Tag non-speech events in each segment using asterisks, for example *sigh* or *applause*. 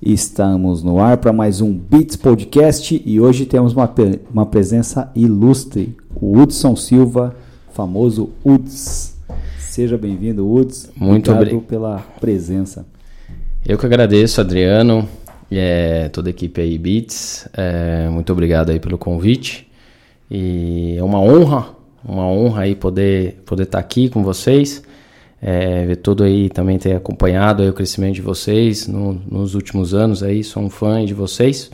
Estamos no ar para mais um Beats Podcast e hoje temos uma, uma presença ilustre, o Hudson Silva, famoso Uds. Seja bem-vindo, Uds. Muito obrigado pela presença. Eu que agradeço, Adriano, e é, toda a equipe aí Beats. É, muito obrigado aí pelo convite. E é uma honra, uma honra aí poder poder estar tá aqui com vocês. É, ver todo aí também ter acompanhado aí o crescimento de vocês no, nos últimos anos aí, sou um fã de vocês.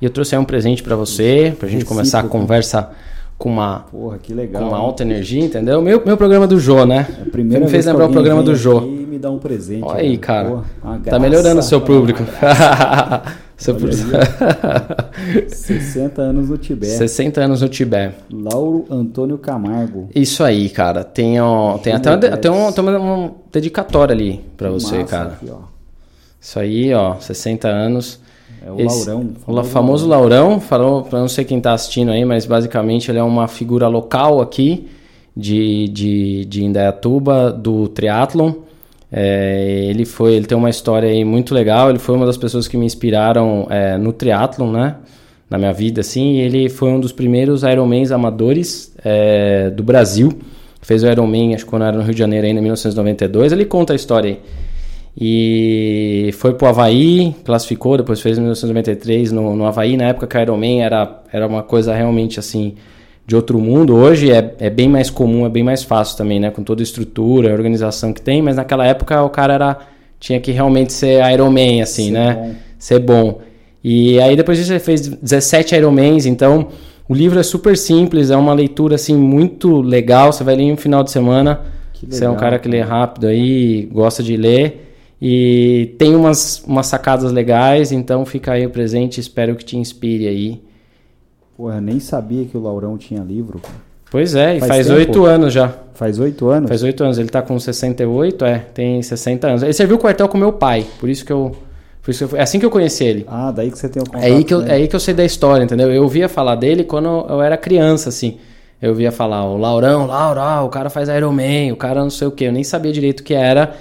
E eu trouxe aí um presente para você, pra gente começar a conversa com uma, Porra, legal, com uma alta energia, entendeu? Meu, meu programa do Jô, né? É a primeira me fez lembrar o programa do Jô. E me dá um presente. Olha aí, cara. Porra, tá melhorando o seu público. *laughs* seu público. 60 anos no Tibete. 60 anos no Tibete. Lauro Antônio Camargo. Isso aí, cara. Tem, ó, tem até, uma, tem, um, tem uma, dedicatória ali pra você, Massa, cara. Aqui, Isso aí, ó, 60 anos. É o Esse, Laurão. O famoso Laurão, falou para não sei quem está assistindo aí, mas basicamente ele é uma figura local aqui de, de, de Indaiatuba, do triatlon. É, ele foi, ele tem uma história aí muito legal. Ele foi uma das pessoas que me inspiraram é, no triatlon, né? Na minha vida, assim. ele foi um dos primeiros Ironmans amadores é, do Brasil. Fez o Ironman, acho que quando era no Rio de Janeiro ainda, em 1992. Ele conta a história aí. E foi pro Havaí, classificou, depois fez em 1993 no, no Havaí. Na época que Iron Man era, era uma coisa realmente assim de outro mundo. Hoje é, é bem mais comum, é bem mais fácil também, né? Com toda a estrutura, a organização que tem, mas naquela época o cara era tinha que realmente ser Iron Man, assim, ser né? Bom. Ser bom. E aí depois disso ele fez 17 Ironmans, então o livro é super simples, é uma leitura assim muito legal, você vai ler em um final de semana. Você é um cara que lê rápido aí, gosta de ler. E tem umas, umas sacadas legais, então fica aí o presente, espero que te inspire aí. Pô, eu nem sabia que o Laurão tinha livro. Pois é, e faz oito anos já. Faz oito anos? Faz oito anos, ele tá com 68, é, tem 60 anos. Ele serviu o quartel com meu pai, por isso que eu... Por isso que eu, é assim que eu conheci ele. Ah, daí que você tem o contato. É aí que, eu, é aí que eu sei da história, entendeu? Eu ouvia falar dele quando eu era criança, assim. Eu ouvia falar, o Laurão, Laura, o cara faz Iron Man, o cara não sei o que. Eu nem sabia direito o que era.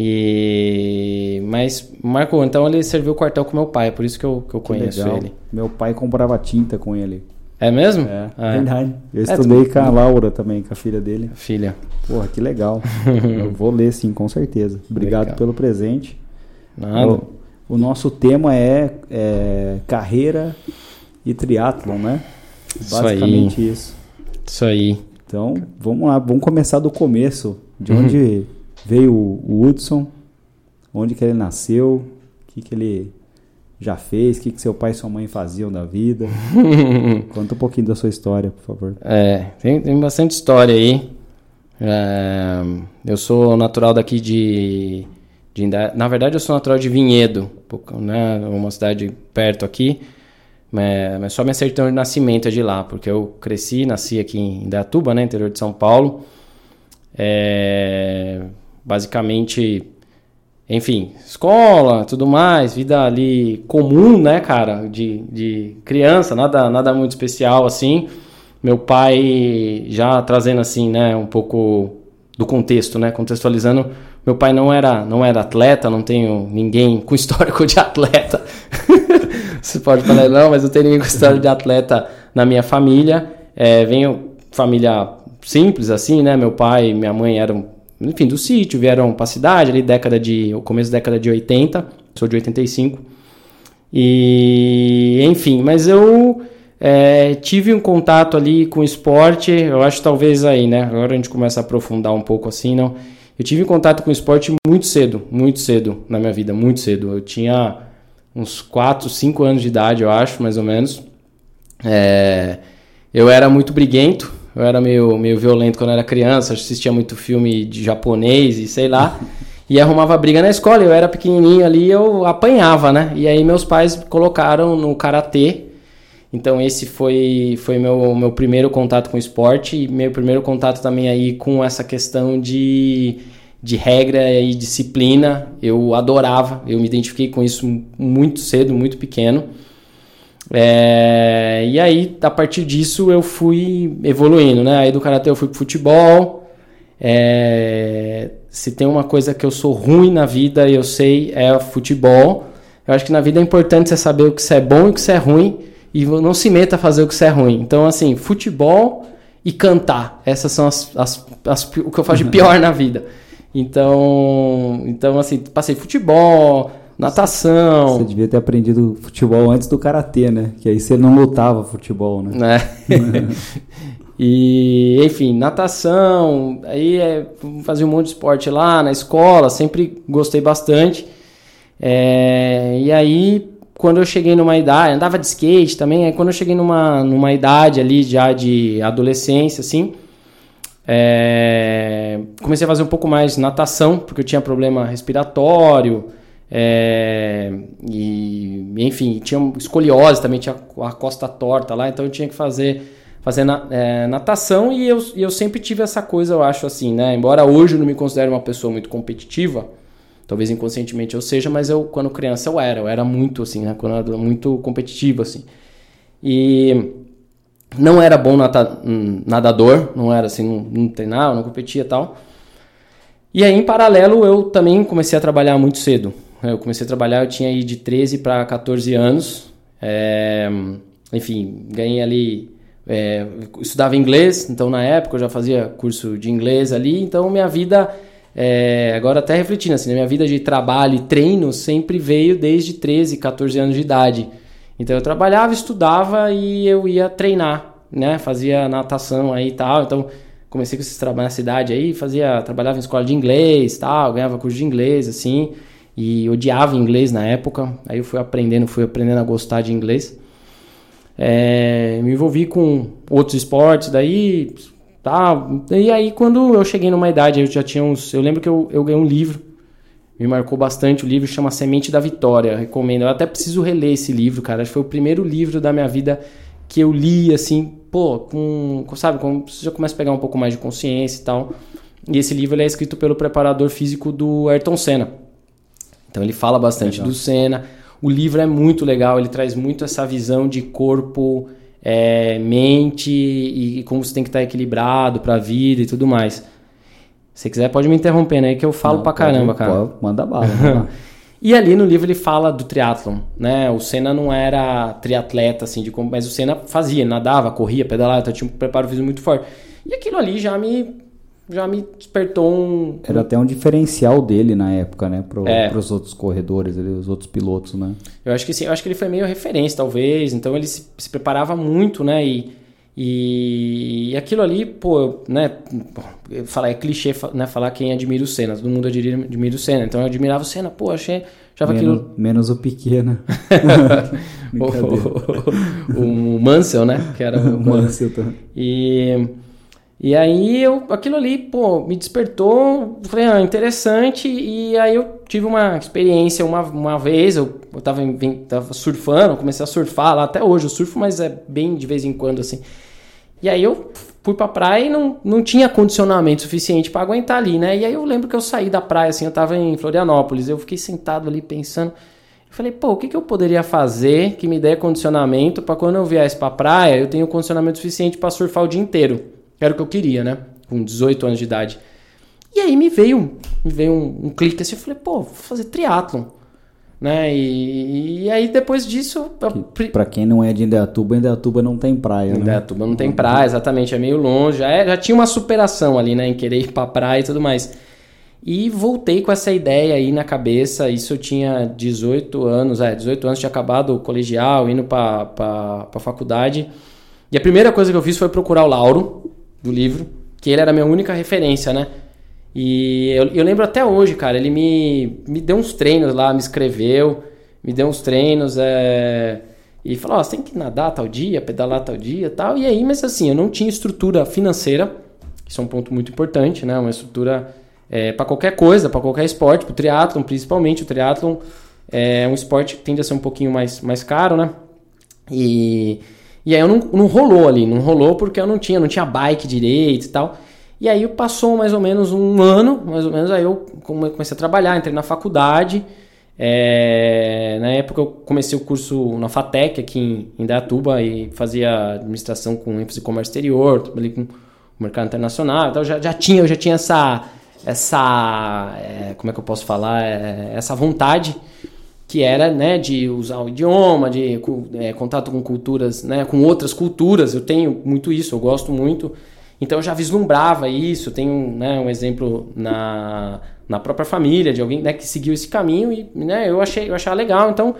E mas Marco, então ele serviu o quartel com meu pai, por isso que eu, que eu conheço legal. ele. Meu pai comprava tinta com ele. É mesmo? É, ah, verdade. Eu é, estudei tu... com a Laura também, com a filha dele. Filha. Porra, que legal. *laughs* eu vou ler sim, com certeza. Obrigado legal. pelo presente. Nada. O, o nosso tema é, é carreira e triatlon, né? Basicamente isso. Isso, isso aí. Então, vamos lá, vamos começar do começo. De onde uhum veio o Hudson, onde que ele nasceu, o que, que ele já fez, o que, que seu pai e sua mãe faziam da vida. *laughs* Conta um pouquinho da sua história, por favor. É, tem, tem bastante história aí. É, eu sou natural daqui de, de, Na verdade, eu sou natural de Vinhedo, né, uma cidade perto aqui. Mas, mas só minha certidão de nascimento é de lá, porque eu cresci, nasci aqui em Indaiatuba, né, interior de São Paulo. É, basicamente, enfim, escola, tudo mais, vida ali comum, né, cara, de, de criança, nada, nada muito especial assim. Meu pai já trazendo assim, né, um pouco do contexto, né, contextualizando, meu pai não era, não era atleta, não tenho ninguém com *laughs* histórico de atleta. *laughs* Você pode falar, não, mas eu tenho ninguém com história de atleta na minha família. É, venho família simples assim, né? Meu pai e minha mãe eram enfim, do sítio, vieram para a cidade, ali década de, começo da década de 80, sou de 85. E, enfim, mas eu é, tive um contato ali com esporte, eu acho talvez aí, né? Agora a gente começa a aprofundar um pouco assim, não. Eu tive contato com esporte muito cedo, muito cedo na minha vida, muito cedo. Eu tinha uns 4, 5 anos de idade, eu acho, mais ou menos. É, eu era muito briguento, eu era meio, meio violento quando era criança, assistia muito filme de japonês e sei lá. E arrumava briga na escola. Eu era pequenininho ali, eu apanhava, né? E aí meus pais colocaram no karatê. Então esse foi foi meu meu primeiro contato com esporte e meu primeiro contato também aí com essa questão de de regra e disciplina. Eu adorava, eu me identifiquei com isso muito cedo, muito pequeno. É, e aí, a partir disso, eu fui evoluindo, né? Aí do karatê eu fui pro futebol, é, se tem uma coisa que eu sou ruim na vida, eu sei, é futebol. Eu acho que na vida é importante você saber o que você é bom e o que você é ruim e não se meta a fazer o que você é ruim. Então, assim, futebol e cantar. Essas são as, as, as o que eu faço de pior na vida. Então, então assim, passei futebol, natação. Você devia ter aprendido futebol antes do karatê, né? Que aí você não lutava futebol, né? É. *laughs* e, enfim, natação. Aí é, fazia um monte de esporte lá na escola, sempre gostei bastante. É, e aí, quando eu cheguei numa idade, andava de skate também, aí quando eu cheguei numa, numa idade ali já de adolescência, assim, é, comecei a fazer um pouco mais natação, porque eu tinha problema respiratório, é, e enfim, tinha escoliose também, tinha a costa torta lá, então eu tinha que fazer, fazer na, é, natação e eu, eu sempre tive essa coisa, eu acho assim, né? Embora hoje eu não me considere uma pessoa muito competitiva, talvez inconscientemente eu seja, mas eu quando criança eu era, eu era muito assim, né? Quando eu era muito competitivo assim. E não era bom nata, nadador, não era assim, não, não treinava, não competia e tal. E aí, em paralelo, eu também comecei a trabalhar muito cedo. Eu comecei a trabalhar, eu tinha aí de 13 para 14 anos. É, enfim, ganhei ali. É, estudava inglês, então na época eu já fazia curso de inglês ali. Então minha vida, é, agora até refletindo assim, minha vida de trabalho e treino sempre veio desde 13, 14 anos de idade. Então eu trabalhava, estudava e eu ia treinar, né? Fazia natação aí e tal. Então comecei com esses trabalhos na cidade aí, fazia, trabalhava em escola de inglês, tal, ganhava curso de inglês assim, e odiava inglês na época. Aí eu fui aprendendo, fui aprendendo a gostar de inglês. É, me envolvi com outros esportes daí, tá. E aí quando eu cheguei numa idade, eu já tinha uns, eu lembro que eu, eu ganhei um livro me marcou bastante. O livro chama Semente da Vitória. Recomendo. Eu até preciso reler esse livro, cara. Acho que foi o primeiro livro da minha vida que eu li, assim, pô, com. Sabe, com, você já começa a pegar um pouco mais de consciência e tal. E esse livro é escrito pelo preparador físico do Ayrton Senna. Então ele fala bastante legal. do Senna. O livro é muito legal, ele traz muito essa visão de corpo, é, mente e, e como você tem que estar equilibrado para a vida e tudo mais. Se quiser, pode me interromper, né? Que eu falo Não, pra caramba, pode, cara. Pode, manda bala. *laughs* e ali no livro ele fala do triatlon, né? O Senna não era triatleta, assim, de como, mas o Senna fazia, nadava, corria, pedalava, então tinha um preparo físico muito forte. E aquilo ali já me já me despertou um. Era até um diferencial dele na época, né? Para é. os outros corredores, os outros pilotos, né? Eu acho que sim, eu acho que ele foi meio referência, talvez. Então ele se, se preparava muito, né? E e, aquilo ali, pô, né? Falar é clichê, né? Falar quem admira o Senna. Todo mundo admira, admira o Senna. Então eu admirava o Senna, pô, achei. Achava menos, aquilo... menos o pequeno. *laughs* o, o, o, Mansell, né? Que era *laughs* o Mansell. Tá. E, e aí eu, aquilo ali, pô, me despertou. Falei, ah, interessante. E aí eu tive uma experiência uma, uma vez. Eu, eu tava, tava surfando, comecei a surfar lá. Até hoje eu surfo, mas é bem de vez em quando, assim. E aí eu fui pra praia e não, não tinha condicionamento suficiente para aguentar ali, né? E aí eu lembro que eu saí da praia, assim, eu tava em Florianópolis, eu fiquei sentado ali pensando. Eu falei, pô, o que, que eu poderia fazer que me dê condicionamento para quando eu viesse pra praia eu tenho condicionamento suficiente para surfar o dia inteiro? Era o que eu queria, né? Com 18 anos de idade. E aí me veio, me veio um, um clique assim, eu falei, pô, vou fazer triatlon né? E, e, aí depois disso. Que, pra quem não é de Indaiatuba, Indaiatuba não tem praia, né? Indaiatuba não tem praia, exatamente, é meio longe. Já, é, já tinha uma superação ali, né? Em querer ir pra praia e tudo mais. E voltei com essa ideia aí na cabeça. Isso eu tinha 18 anos, é, 18 anos, tinha acabado o colegial, indo pra, pra, pra faculdade. E a primeira coisa que eu fiz foi procurar o Lauro, do livro, que ele era a minha única referência, né? E eu, eu, lembro até hoje, cara, ele me, me deu uns treinos lá, me escreveu, me deu uns treinos, é, e falou, ó, oh, você tem que nadar tal dia, pedalar tal dia tal. E aí, mas assim, eu não tinha estrutura financeira, isso é um ponto muito importante, né? Uma estrutura é, para qualquer coisa, para qualquer esporte, para o triatlon principalmente. O triatlon é um esporte que tende a ser um pouquinho mais, mais caro, né? E, e aí eu não, não rolou ali, não rolou porque eu não tinha, não tinha bike direito e tal. E aí passou mais ou menos um ano, mais ou menos, aí eu comecei a trabalhar, entrei na faculdade. É, na época eu comecei o curso na FATEC aqui em Indaiatuba e fazia administração com ênfase em comércio exterior, trabalhei com o mercado internacional, então já, já tinha, eu já tinha essa, essa é, como é que eu posso falar é, essa vontade que era né de usar o idioma de é, contato com culturas né com outras culturas. Eu tenho muito isso eu gosto muito. Então eu já vislumbrava isso. Tenho né, um exemplo na, na própria família de alguém né, que seguiu esse caminho e né, eu achei eu achava legal. Então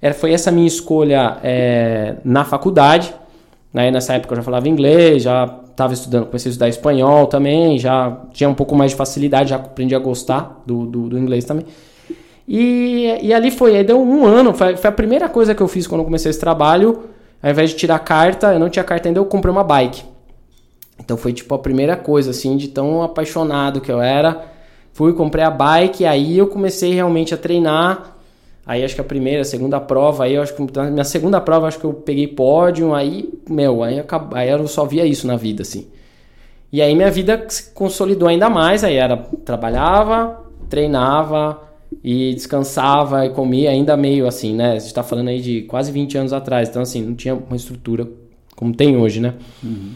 era, foi essa minha escolha é, na faculdade né, nessa época eu já falava inglês já estava estudando, comecei a estudar espanhol também, já tinha um pouco mais de facilidade, já aprendi a gostar do, do, do inglês também. E, e ali foi, aí deu um ano, foi, foi, a primeira coisa que eu fiz quando eu comecei esse trabalho, ao invés de tirar carta, eu não tinha carta ainda, eu comprei uma bike. Então foi tipo a primeira coisa, assim, de tão apaixonado que eu era. Fui, comprei a bike, aí eu comecei realmente a treinar Aí acho que a primeira, a segunda prova, aí eu acho que na minha segunda prova acho que eu peguei pódio, aí, meu, aí, aí eu só via isso na vida, assim. E aí minha vida se consolidou ainda mais, aí era trabalhava, treinava e descansava e comia ainda meio assim, né? A gente tá falando aí de quase 20 anos atrás, então assim, não tinha uma estrutura como tem hoje, né? Uhum.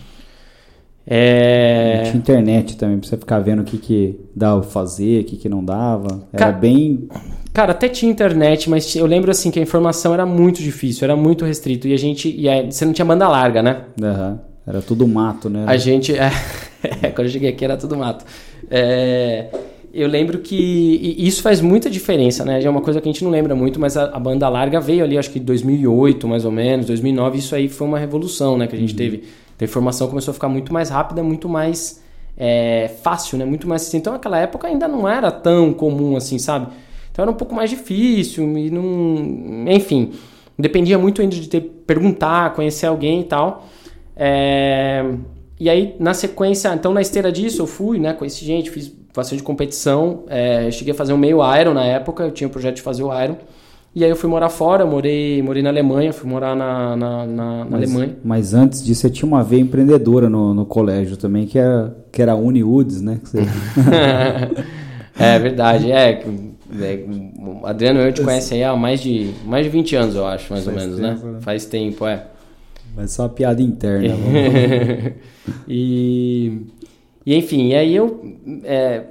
É... Tinha internet também, pra você ficar vendo o que, que dava fazer, o que, que não dava. Era bem Cara, até tinha internet, mas eu lembro assim que a informação era muito difícil, era muito restrito. E a gente. E a, você não tinha banda larga, né? Uhum. Era tudo mato, né? A gente. *laughs* É, quando eu cheguei aqui era tudo mato. É, eu lembro que isso faz muita diferença, né? É uma coisa que a gente não lembra muito, mas a, a, banda larga veio ali, acho que em 2008, mais ou menos, 2009. Isso aí foi uma revolução, né? Que a gente uhum. teve. A informação começou a ficar muito mais rápida, muito mais é, fácil, né? Muito mais. Então, naquela época ainda não era tão comum assim, sabe? Então era um pouco mais difícil e não. Enfim, dependia muito ainda de ter perguntar, conhecer alguém e tal. É... E aí, na sequência, então na esteira disso, eu fui, né? Conheci gente, fiz bastante competição. É... cheguei a fazer um meio Iron na época, eu tinha o projeto de fazer o Iron. E aí eu fui morar fora, morei, morei na Alemanha, fui morar na, na, na, na mas, Alemanha. Mas antes disso, você tinha uma veia empreendedora no, no colégio também, que era, que era a Uniwoods, né? Você... *laughs* é verdade, é. É, o Adriano eu te conhece aí há mais de, mais de 20 anos, eu acho, mais Faz ou menos, né? tempo, né? Faz tempo, é. Mas só uma piada interna. *laughs* e, e enfim, e aí eu é,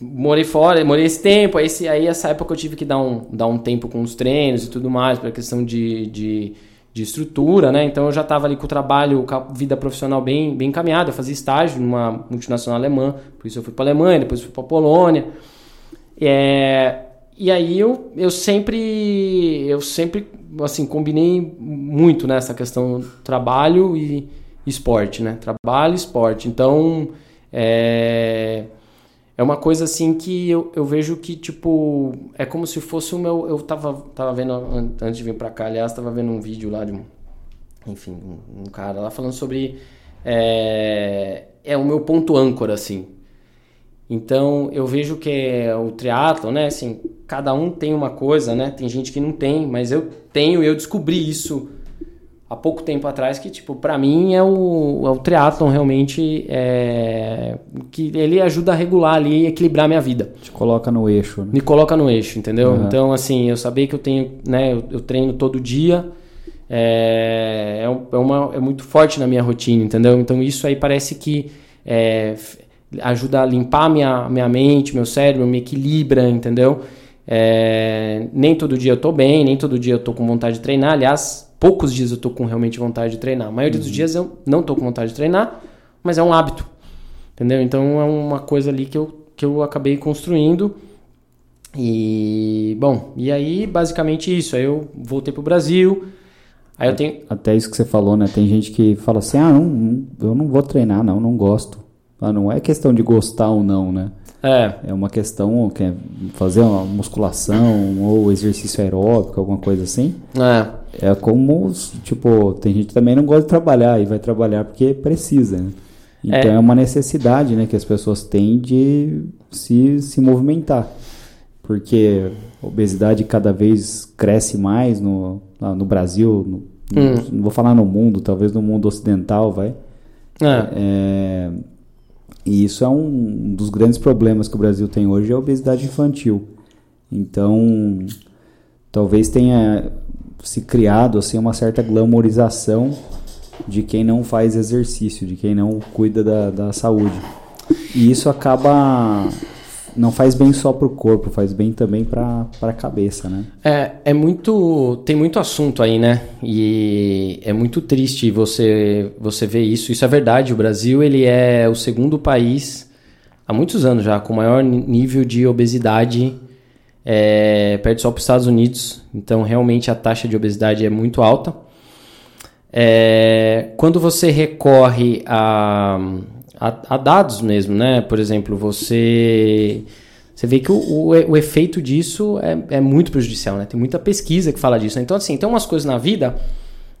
morei fora, morei esse tempo, aí, esse, aí essa época eu tive que dar um, dar um tempo com os treinos e tudo mais, para questão de, de, de, estrutura, né? Então eu já estava ali com o trabalho, com a vida profissional bem, bem encaminhada, eu fazia estágio numa multinacional alemã, por isso eu fui para Alemanha, depois fui para Polônia. É, e aí eu, eu sempre eu sempre assim combinei muito nessa né, questão trabalho e esporte, né? Trabalho e esporte. Então é, é uma coisa assim que eu, eu vejo que tipo é como se fosse o meu eu tava tava vendo antes de vir para cá, aliás, tava vendo um vídeo lá de um enfim, um, um cara lá falando sobre é, é o meu ponto âncora assim. Então eu vejo que é o triatlo, né? Assim, cada um tem uma coisa, né? Tem gente que não tem, mas eu tenho e eu descobri isso há pouco tempo atrás que tipo para mim é o, é o triatlon realmente é, que ele ajuda a regular ali e equilibrar minha vida te coloca no eixo né? me coloca no eixo entendeu uhum. então assim eu sabia que eu tenho né eu, eu treino todo dia é, é, é, uma, é muito forte na minha rotina entendeu então isso aí parece que é, ajuda a limpar minha, minha mente, meu cérebro, me equilibra, entendeu? É, nem todo dia eu tô bem, nem todo dia eu tô com vontade de treinar. Aliás, poucos dias eu tô com realmente vontade de treinar. A maioria uhum. dos dias eu não tô com vontade de treinar, mas é um hábito, entendeu? Então é uma coisa ali que eu, que eu acabei construindo. E, bom, e aí basicamente isso. Aí eu voltei pro Brasil. Aí eu tenho... Até isso que você falou, né? Tem gente que fala assim: ah, não, eu não vou treinar, não, não gosto. Ah, não é questão de gostar ou não, né? É. É uma questão que é fazer uma musculação ou exercício aeróbico, alguma coisa assim. É. É como, tipo, tem gente que também não gosta de trabalhar e vai trabalhar porque precisa, né? Então é. é uma necessidade, né, que as pessoas têm de se, se movimentar. Porque a obesidade cada vez cresce mais no, no Brasil, no, hum. não vou falar no mundo, talvez no mundo ocidental, vai. É. é e isso é um dos grandes problemas que o Brasil tem hoje, é a obesidade infantil. Então, talvez tenha se criado assim uma certa glamorização de quem não faz exercício, de quem não cuida da, da saúde. E isso acaba não faz bem só pro corpo, faz bem também pra, pra cabeça, né? É, é muito. Tem muito assunto aí, né? E é muito triste você, você ver isso. Isso é verdade. O Brasil ele é o segundo país há muitos anos já com maior nível de obesidade. É, só para os Estados Unidos. Então, realmente, a taxa de obesidade é muito alta. É, quando você recorre a, a, a, dados mesmo, né? Por exemplo, você, você vê que o, o, o efeito disso é, é, muito prejudicial, né? Tem muita pesquisa que fala disso. Né? Então, assim, tem umas coisas na vida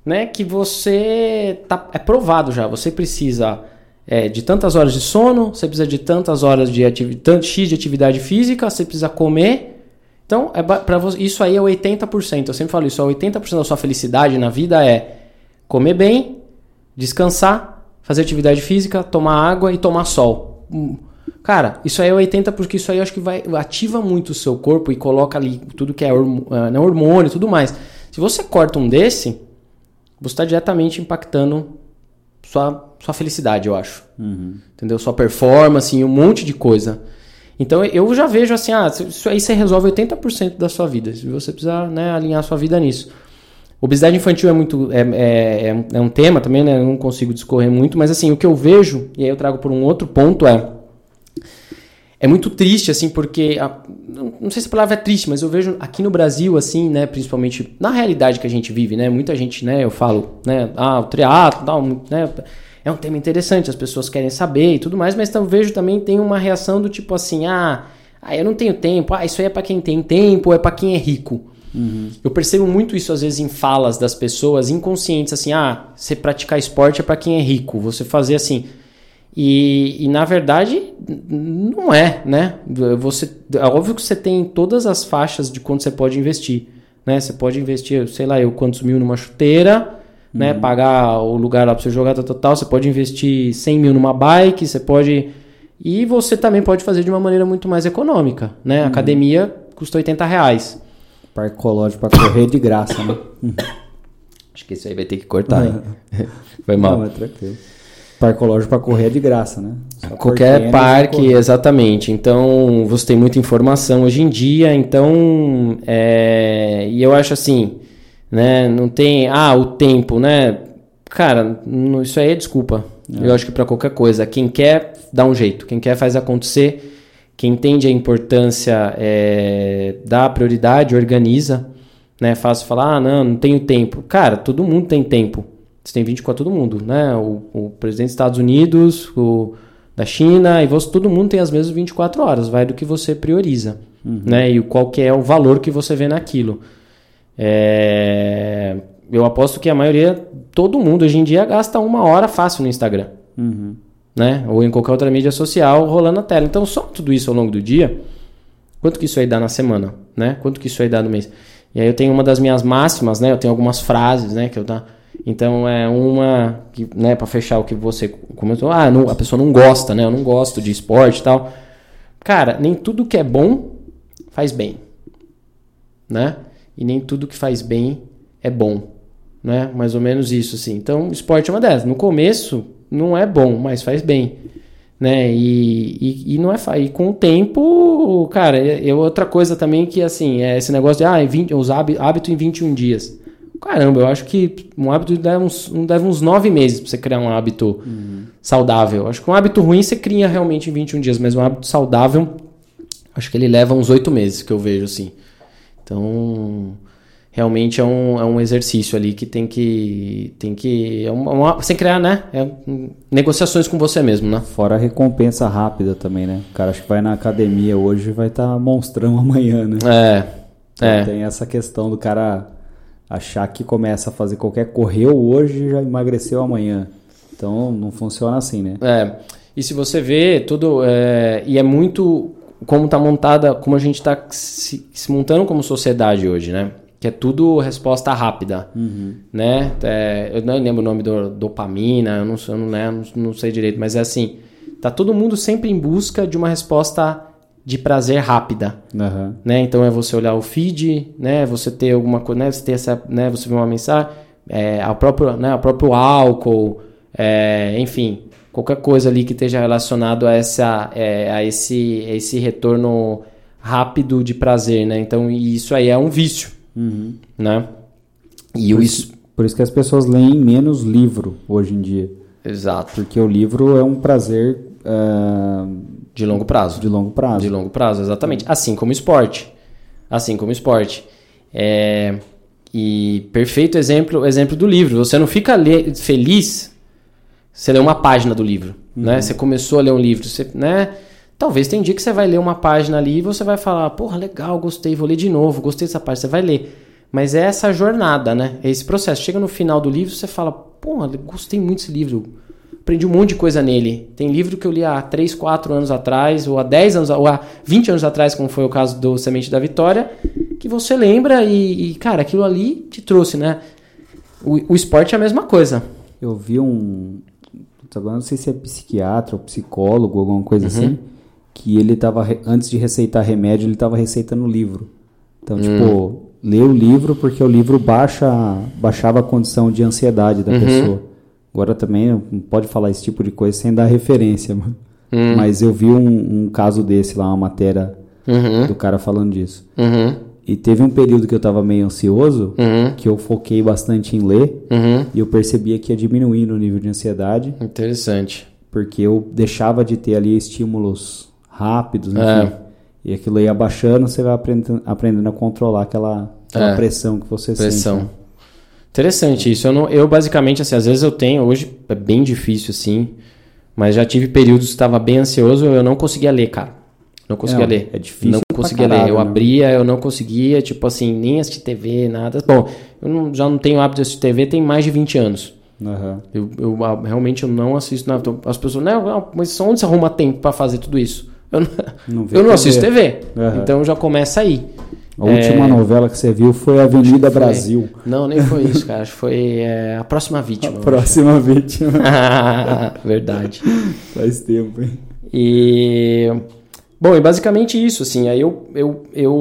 né, que você tá, é provado já. Você precisa é, de tantas horas de sono, você precisa de tantas horas de atividade, X de atividade física, você precisa comer. Então, é para isso aí é 80%. Eu sempre falo isso, 80% da sua felicidade na vida é comer bem, descansar, fazer atividade física, tomar água e tomar sol. Hum. Cara, isso aí é 80 porque isso aí eu acho que vai ativa muito o seu corpo e coloca ali tudo que é hormônio, hormônio e tudo mais. Se você corta um desse, você está diretamente impactando sua, sua felicidade, eu acho. Uhum. Entendeu? Sua performance, um monte de coisa. Então eu já vejo assim, ah, isso aí você resolve 80% da sua vida. Se você precisar né, alinhar sua vida nisso. Obesidade infantil é muito é, é, é, é um tema também, né? Eu não consigo discorrer muito, mas assim, o que eu vejo, e aí eu trago por um outro ponto, é. É muito triste, assim, porque. A, não sei se a palavra é triste, mas eu vejo aqui no Brasil, assim, né? Principalmente na realidade que a gente vive, né? Muita gente, né? Eu falo, né? Ah, o triatlo, tal, né? É um tema interessante, as pessoas querem saber e tudo mais, mas eu vejo também tem uma reação do tipo assim, ah, ah eu não tenho tempo, ah, isso aí é para quem tem tempo, é para quem é rico. Uhum. Eu percebo muito isso às vezes em falas das pessoas inconscientes, assim, ah, você praticar esporte é para quem é rico, você fazer assim. E, e, na verdade não é, né? Você, é óbvio que você tem todas as faixas de quanto você pode investir, né? Você pode investir, sei lá, eu quantos mil numa chuteira, né? uhum. né? Pagar o lugar lá para você jogar total. Você pode investir 100 mil numa bike, você pode e você também pode fazer de uma maneira muito mais econômica, né? Uhum. academia custa 80 reais. Parque ecológico para correr de graça, né? *coughs* Acho que isso aí vai ter que cortar, hein? *laughs* Foi mal. Não, é tranquilo. Parque ecológico para correr é de graça, né? Só Qualquer parque, exatamente. Então, você tem muita informação hoje em dia, então, é... e eu acho assim, né? Não tem, ah, o tempo, né? Cara, isso aí é desculpa. É. Eu acho que para qualquer coisa, quem quer dá um jeito, quem quer faz acontecer. Quem entende a importância é, dá prioridade, organiza. Né? Fácil falar, ah, não, não tenho tempo. Cara, todo mundo tem tempo. Você tem 24 todo mundo, né? O, o presidente dos Estados Unidos, o da China, e você, todo mundo tem as mesmas 24 horas. Vai do que você prioriza, uhum. né? E qual que é o valor que você vê naquilo. É... Eu aposto que a maioria, todo mundo hoje em dia gasta uma hora fácil no Instagram. Uhum né? Ou em qualquer outra mídia social rolando a tela. Então, só tudo isso ao longo do dia, quanto que isso aí dá na semana, né? Quanto que isso aí dá no mês? E aí eu tenho uma das minhas máximas, né? Eu tenho algumas frases, né? Que eu dá. Então é uma que, né? Para fechar o que você comentou, ah, não, a pessoa não gosta, né? Eu não gosto de esporte e tal. Cara, nem tudo que é bom faz bem, né? E nem tudo que faz bem é bom, né? Mais ou menos isso, assim. Então, esporte é uma dessas. No começo, não é bom, mas faz bem. Né? E, e, e não é e com o tempo, cara, é, é, outra coisa também que assim, é esse negócio de ah, 20, os hábito em 21 dias. Caramba, eu acho que um hábito deve uns, deve uns 9 meses pra você criar um hábito uhum. saudável. Acho que um hábito ruim você cria realmente em 21 dias, mas um hábito saudável, acho que ele leva uns 8 meses, que eu vejo assim. Então, realmente é um, é um exercício ali que tem que. Tem que. É uma, uma, sem criar, né? É, negociações com você mesmo, né? Fora a recompensa rápida também, né? O cara acho que vai na academia hoje vai estar tá monstrão *laughs* amanhã, né? É. Então é. Tem essa questão do cara achar que começa a fazer qualquer correu hoje já emagreceu amanhã. Então não funciona assim, né? É. E se você vê tudo. É, e é muito como está montada, como a gente está se, se montando como sociedade hoje, né? Que é tudo resposta rápida, uhum. né? É, eu não lembro o nome do dopamina, eu não, eu não, né, não, sei direito, mas é assim, tá todo mundo sempre em busca de uma resposta de prazer rápida, uhum. né? Então é você olhar o feed, né? Você ter alguma coisa, né? Você ter essa, né? Você ver uma mensagem, é, a próprio, né? O próprio álcool, é, enfim, qualquer coisa ali que esteja relacionado a, essa, é, a esse, esse retorno rápido de prazer, né? Então isso aí é um vício, Uhum. né? E Por isso, por isso que as pessoas leem menos livro hoje em dia. exato Porque o livro é um prazer ah, de longo prazo. de longo prazo. De longo prazo, exatamente. Assim como esporte. Assim como esporte. É, e perfeito exemplo exemplo do livro. Você não fica le- feliz você lê uma página do livro. Né? Você começou a ler um livro. Você, né? Talvez tem dia que você vai ler uma página ali e você vai falar, porra, legal, gostei, vou ler de novo, gostei dessa página. Você vai ler. Mas é essa jornada, né? É esse processo. Chega no final do livro, você fala, porra, gostei muito desse livro. Aprendi um monte de coisa nele. Tem livro que eu li há 3, 4 anos atrás, ou há 10 anos, ou há 20 anos atrás, como foi o caso do Semente da Vitória, que você lembra e, e, cara, aquilo ali te trouxe, né? O, o esporte é a mesma coisa. Eu vi um. não sei se é psiquiatra ou psicólogo, alguma coisa assim. Que ele tava. re- Antes de receitar remédio, ele tava receitando livro. Então, tipo, lê o livro porque o livro baixa, baixava a condição de ansiedade da pessoa. Agora também não pode falar esse tipo de coisa sem dar referência, *laughs* mano. Mas eu vi um, um caso desse lá, uma matéria Uhum, do cara falando disso. uhum, E teve um período que eu tava meio ansioso, uhum, que eu foquei bastante em ler, uhum. e eu percebia que ia diminuir no nível de ansiedade, Interessante. porque eu deixava de ter ali estímulos rápidos, enfim. É. E aquilo ia abaixando, você vai aprendendo, aprendendo a controlar aquela, aquela É. pressão que você Pressão. sente. né? Interessante isso. Eu, não, eu basicamente, assim, às vezes eu tenho, hoje é bem difícil, assim, mas já tive períodos que estava bem ansioso eu não conseguia ler, cara. Não conseguia É, ler. é difícil Não conseguia ler. caralho, Eu né? abria, eu não conseguia, tipo assim, nem assistir TV, nada. Bom, eu não- já não tenho hábito de assistir TV tem mais de 20 anos. Aham. Eu, eu, realmente eu não assisto nada. Então, As pessoas, não, não, mas onde você arruma tempo para fazer tudo isso? Eu não, Não eu não assisto TV. Aham. Então já começa aí. A última É. novela que você viu foi Avenida Foi- Brasil. Não, nem foi isso, cara. Acho que foi é, a próxima vítima. eu Próxima *laughs* vítima. *laughs* Verdade. Faz tempo, hein? E. Bom, e basicamente isso, assim. Aí eu, eu, eu,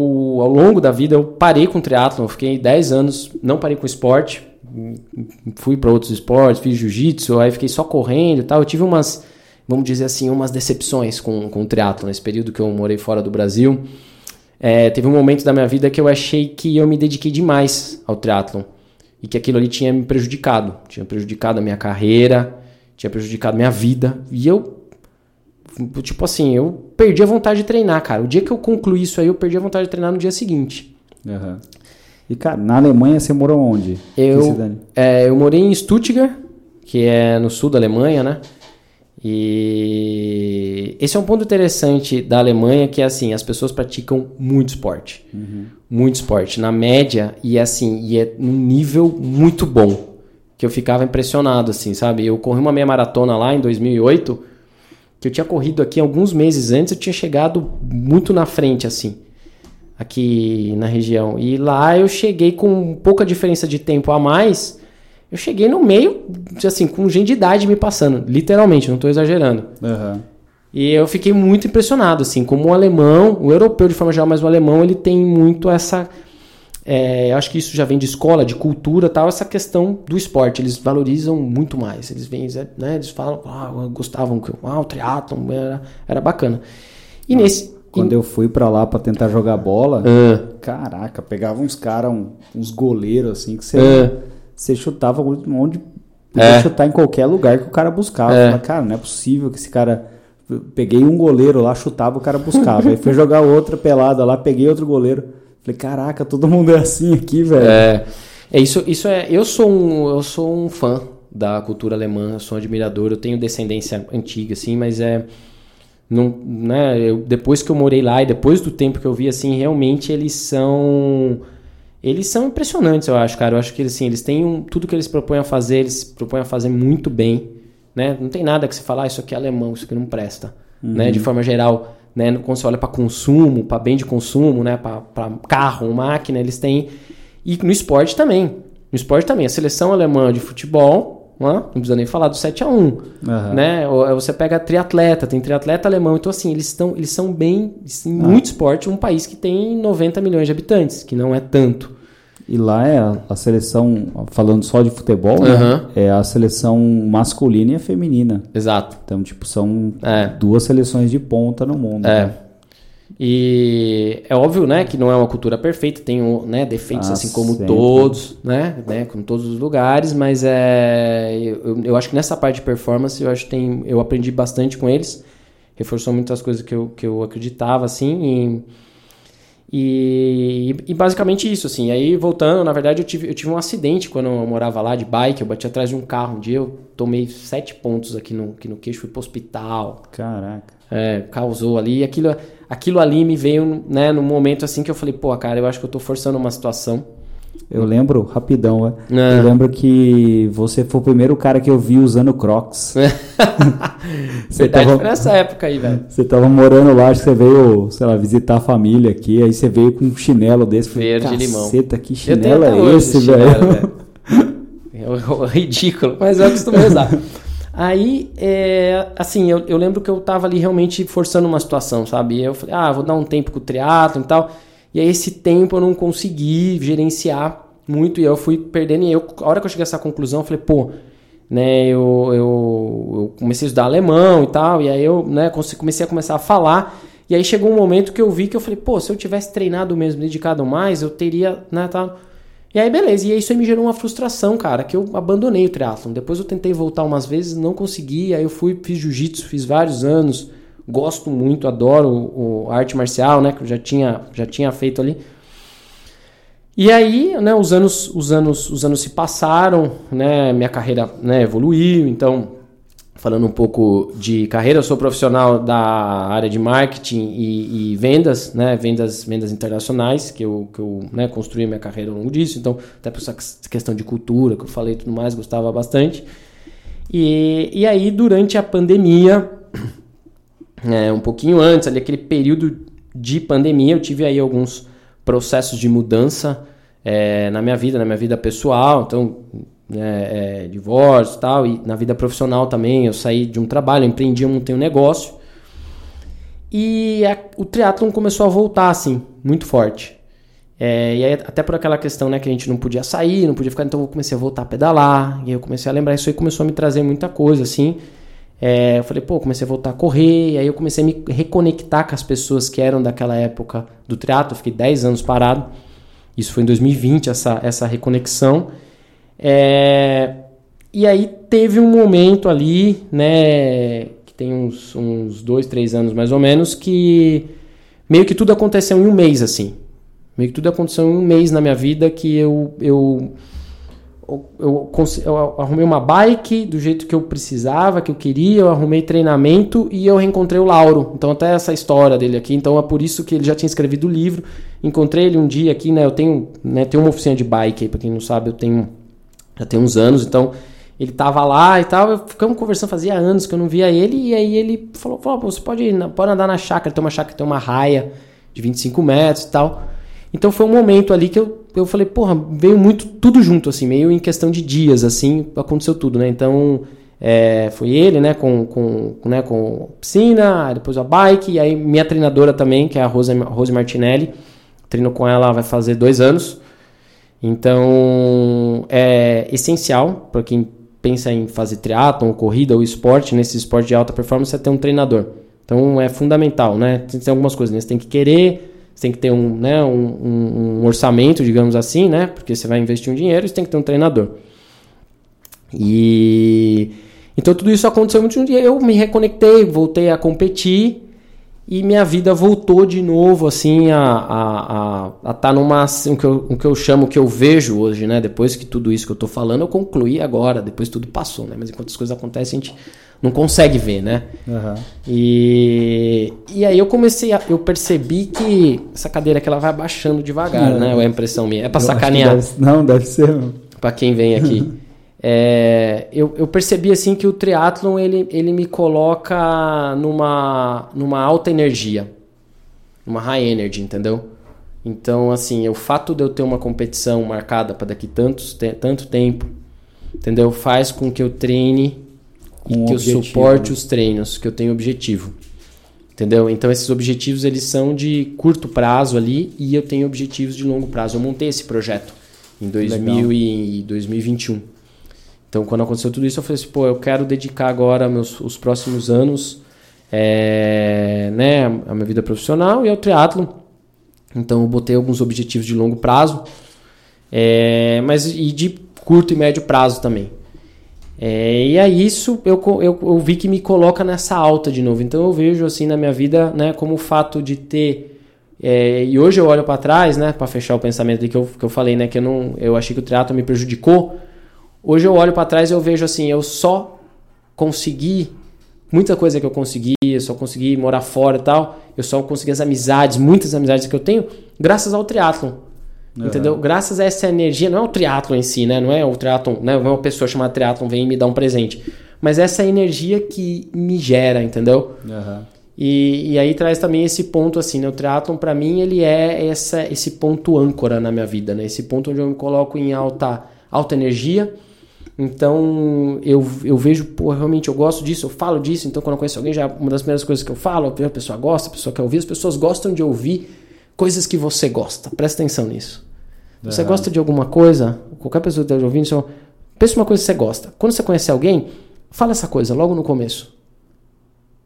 ao longo da vida, eu parei com o triatlon. Fiquei 10 anos, não parei com esporte. Fui para outros esportes, fiz jiu-jitsu, aí fiquei só correndo e tal. Eu tive umas, vamos dizer assim, umas decepções com, com o triatlon nesse período que eu morei fora do Brasil. É, teve um momento da minha vida que eu achei que eu me dediquei demais ao triatlon e que aquilo ali tinha me prejudicado, tinha prejudicado a minha carreira, tinha prejudicado a minha vida e eu tipo assim, eu perdi a vontade de treinar, cara. O dia que eu concluí isso aí, eu perdi a vontade de treinar no dia seguinte. Aham. E, cara, na Alemanha você morou onde? Eu-? É, eu morei em Stuttgart, que é no sul da Alemanha, né? E esse é um ponto interessante da Alemanha, que é assim, as pessoas praticam muito esporte. Muito esporte. Na média, e é assim, e é num nível muito bom. Que eu ficava impressionado, assim, sabe? Eu corri uma meia maratona lá em 2008, que eu tinha corrido aqui alguns meses antes, eu tinha chegado muito na frente, assim, aqui na região. E lá eu cheguei com pouca diferença de tempo a mais. Eu cheguei no meio, assim, com gente de idade me passando, literalmente, não estou exagerando. Aham. E eu fiquei muito impressionado, assim, como o alemão, o europeu de forma geral, mas o alemão ele tem muito essa. é, eu acho que isso já vem de escola, de cultura tal, essa questão do esporte. Eles valorizam muito mais. Eles vêm, né, eles falam, ah, gostavam que ah, o triatlon era, era bacana. E nesse. Quando eu fui pra lá pra tentar jogar bola, Ah, caraca, pegava uns caras, um- uns goleiros assim, que você, É. você chutava onde podia É. chutar em qualquer lugar que o cara buscava. É. Falava, cara, não é possível que esse cara. Peguei um goleiro lá, chutava, o cara buscava. Aí fui jogar outra pelada lá, peguei outro goleiro. Falei, caraca, todo mundo é assim aqui, velho. É, é isso, isso é. Eu sou um, eu sou um fã da cultura alemã, sou um admirador, eu tenho descendência antiga, assim, mas é. Não, né, eu, depois que eu morei lá e depois do tempo que eu vi, assim, realmente eles são. Eles são impressionantes, eu acho, cara. Eu acho que assim, eles têm um, tudo que eles propõem a fazer, eles propõem a fazer muito bem. Né? Não tem nada que você falar, ah, isso aqui é alemão, isso aqui não presta. Né? De forma geral, né? quando você olha para consumo, para bem de consumo, né? para carro, máquina, eles têm. E no esporte também. No esporte também. A seleção alemã de futebol, né? Não precisa nem falar do 7 a 1 Aham. né? Ou, é, Você pega triatleta, tem triatleta alemão. Então, assim, eles, estão, eles são bem, em muito esporte, um país que tem 90 milhões de habitantes, que não é tanto. E lá é a, a seleção, falando só de futebol, né? Aham. é a seleção masculina e a feminina. Exato. Então, tipo, são É. duas seleções de ponta no mundo. É. né? E é óbvio, né, que não é uma cultura perfeita, tem né, defeitos Ah, assim como sempre. todos, né, né, como todos os lugares, mas é, eu, eu acho que nessa parte de performance eu acho que tem, eu aprendi bastante com eles, reforçou muitas coisas que eu, que eu acreditava, assim, e, e, e basicamente isso, assim, aí voltando, na verdade eu tive, eu tive um acidente quando eu morava lá de bike, eu bati atrás de um carro, um dia eu tomei sete pontos aqui no, aqui no queixo, fui pro hospital, Caraca. É, causou ali. Aquilo, aquilo ali me veio, né, num momento assim que eu falei, pô, cara, eu acho que eu tô forçando uma situação. Eu lembro, rapidão, é. É. eu lembro que você foi o primeiro cara que eu vi usando Crocs. *laughs* Você Verdade, tava- nessa época aí, velho. Você tava morando lá, acho que você veio, sei lá, visitar a família aqui, aí você veio com um chinelo desse. falei, Verde limão. Caceta, que chinelo é esse, velho? É o ridículo, mas eu costumo usar. *laughs* Aí, é, assim, eu, eu lembro que eu tava ali realmente forçando uma situação, sabe? Eu falei, ah, vou dar um tempo com o triatlo e tal. E aí, esse tempo eu não consegui gerenciar muito e eu fui perdendo. E eu, a hora que eu cheguei a essa conclusão, eu falei, pô, né, eu, eu, eu comecei a estudar alemão e tal, e aí eu, né, comecei a começar a falar. E aí chegou um momento que eu vi que eu falei, pô, se eu tivesse treinado mesmo, dedicado mais, eu teria, né, tal. E aí, beleza. E isso aí me gerou uma frustração, cara, que eu abandonei o triatlon. Depois eu tentei voltar umas vezes, não consegui. Aí eu fui, fiz jiu-jitsu, fiz vários anos. Gosto muito, adoro o arte marcial, né, que eu já tinha, já tinha feito ali. E aí, né, os anos, os anos, os anos se passaram, né, minha carreira, né, evoluiu. Então, falando um pouco de carreira, eu sou profissional da área de marketing e, e vendas, né, vendas, vendas internacionais, que eu, que eu né, construí minha carreira ao longo disso. Então, até por essa questão de cultura que eu falei e tudo mais, gostava bastante. E, e aí, durante a pandemia, *clears throat* é, um pouquinho antes, ali aquele período de pandemia, eu tive aí alguns processos de mudança é, na minha vida, na minha vida pessoal, então é, é, divórcio e tal, e na vida profissional também, eu saí de um trabalho, empreendi, montei um negócio, e a- o triatlon começou a voltar, assim, muito forte. É, e aí, até por aquela questão, né, que a gente não podia sair, não podia ficar, então eu comecei a voltar a pedalar, e eu comecei a lembrar, isso aí começou a me trazer muita coisa, assim. É, eu falei, pô, comecei a voltar a correr, e aí eu comecei a me reconectar com as pessoas que eram daquela época do triatlo, fiquei 10 anos parado. Isso foi em 2020, essa, essa reconexão. É, e aí teve um momento ali, né, que tem uns, uns dois, três anos mais ou menos, que meio que tudo aconteceu em um mês, assim. Meio que tudo aconteceu em um mês na minha vida que eu, eu, eu, eu, eu arrumei uma bike do jeito que eu precisava, que eu queria, eu arrumei treinamento e eu reencontrei o Lauro. Então até essa história dele aqui, então é por isso que ele já tinha escrevido o livro. Encontrei ele um dia aqui, né, eu tenho, né, tenho uma oficina de bike aí, pra quem não sabe, eu tenho já tem uns anos, então ele tava lá e tal, ficamos conversando, fazia anos que eu não via ele, e aí ele falou, falou "Pô, você pode, pode andar na chácara, tem uma chácara, tem uma raia de 25 metros e tal. Então foi um momento ali que eu, eu falei, porra, veio muito, tudo junto, assim, meio em questão de dias, assim, aconteceu tudo, né? Então, é, foi ele, né, com, com, né, com piscina, depois a bike, e aí minha treinadora também, que é a Rose, Rose Martinelli, treino com ela vai fazer dois anos, então, é essencial para quem pensa em fazer triatlon, corrida ou esporte, nesse esporte de alta performance, é ter um treinador. Então, é fundamental, né? Tem, algumas coisas, né? Você tem que querer, você tem que ter um, né, um- um orçamento, digamos assim, né? Porque você vai investir um dinheiro, você tem que ter um treinador. E... Então, tudo isso aconteceu muito um dia. Eu me reconectei, voltei a competir e minha vida voltou de novo assim a a, a, a tá numa assim, o que, eu, o que eu chamo o que eu vejo hoje né depois que tudo isso que eu tô falando eu concluí agora depois tudo passou né mas enquanto as coisas acontecem a gente não consegue ver né Aham. e, e aí eu comecei a, eu percebi que essa cadeira que ela vai abaixando devagar É. né é a impressão minha é pra Eu sacanear deve- não, deve ser. para quem vem aqui. *laughs* É, eu, eu percebi assim que o triatlon ele, ele me coloca numa, numa alta energia, numa high energy, entendeu? Então, assim, o fato de eu ter uma competição marcada para daqui tantos, te- tanto tempo, entendeu? Faz com que eu treine Com e um que objetivo, eu suporte né? os treinos, que eu tenho objetivo. Entendeu? Então esses objetivos eles são de curto prazo ali e eu tenho objetivos de longo prazo. Eu montei esse projeto. em 2000 e 2021. Então, quando aconteceu tudo isso, eu falei assim, pô, eu quero dedicar agora meus, os próximos anos é, né, a minha vida profissional e ao triatlo. Então, eu botei alguns objetivos de longo prazo, é, mas e de curto e médio prazo também. É, e aí isso eu, eu, eu, vi que me coloca nessa alta de novo. Então eu vejo assim na minha vida, né, como o fato de ter é, e hoje eu olho para trás, né, para fechar o pensamento que eu, que eu falei, né, que eu não, eu achei que o triatlo me prejudicou. Hoje eu olho para trás e eu vejo assim, eu só consegui muita coisa que eu consegui, eu só consegui morar fora e tal, eu só consegui as amizades, muitas amizades que eu tenho, graças ao triatlon. Uhum. Entendeu? Graças a essa energia, não é o triatlon em si, né? Não é o triatlon, né? não é uma pessoa chamada triatlon vem me dar um presente. Mas essa energia que me gera, entendeu? Uhum. E, e aí traz também esse ponto assim, né? O triatlon para mim ele é essa, esse ponto âncora na minha vida, né? Esse ponto onde eu me coloco em alta, alta energia. Então eu, eu vejo, pô, realmente eu gosto disso, eu falo disso. Então quando eu conheço alguém, já uma das primeiras coisas que eu falo, a pessoa gosta, a pessoa quer ouvir, as pessoas gostam de ouvir coisas que você gosta. Presta atenção nisso. Você uhum. gosta de alguma coisa, qualquer pessoa que esteja ouvindo, só, pensa uma coisa que você gosta. Quando você conhecer alguém, fala essa coisa logo no começo.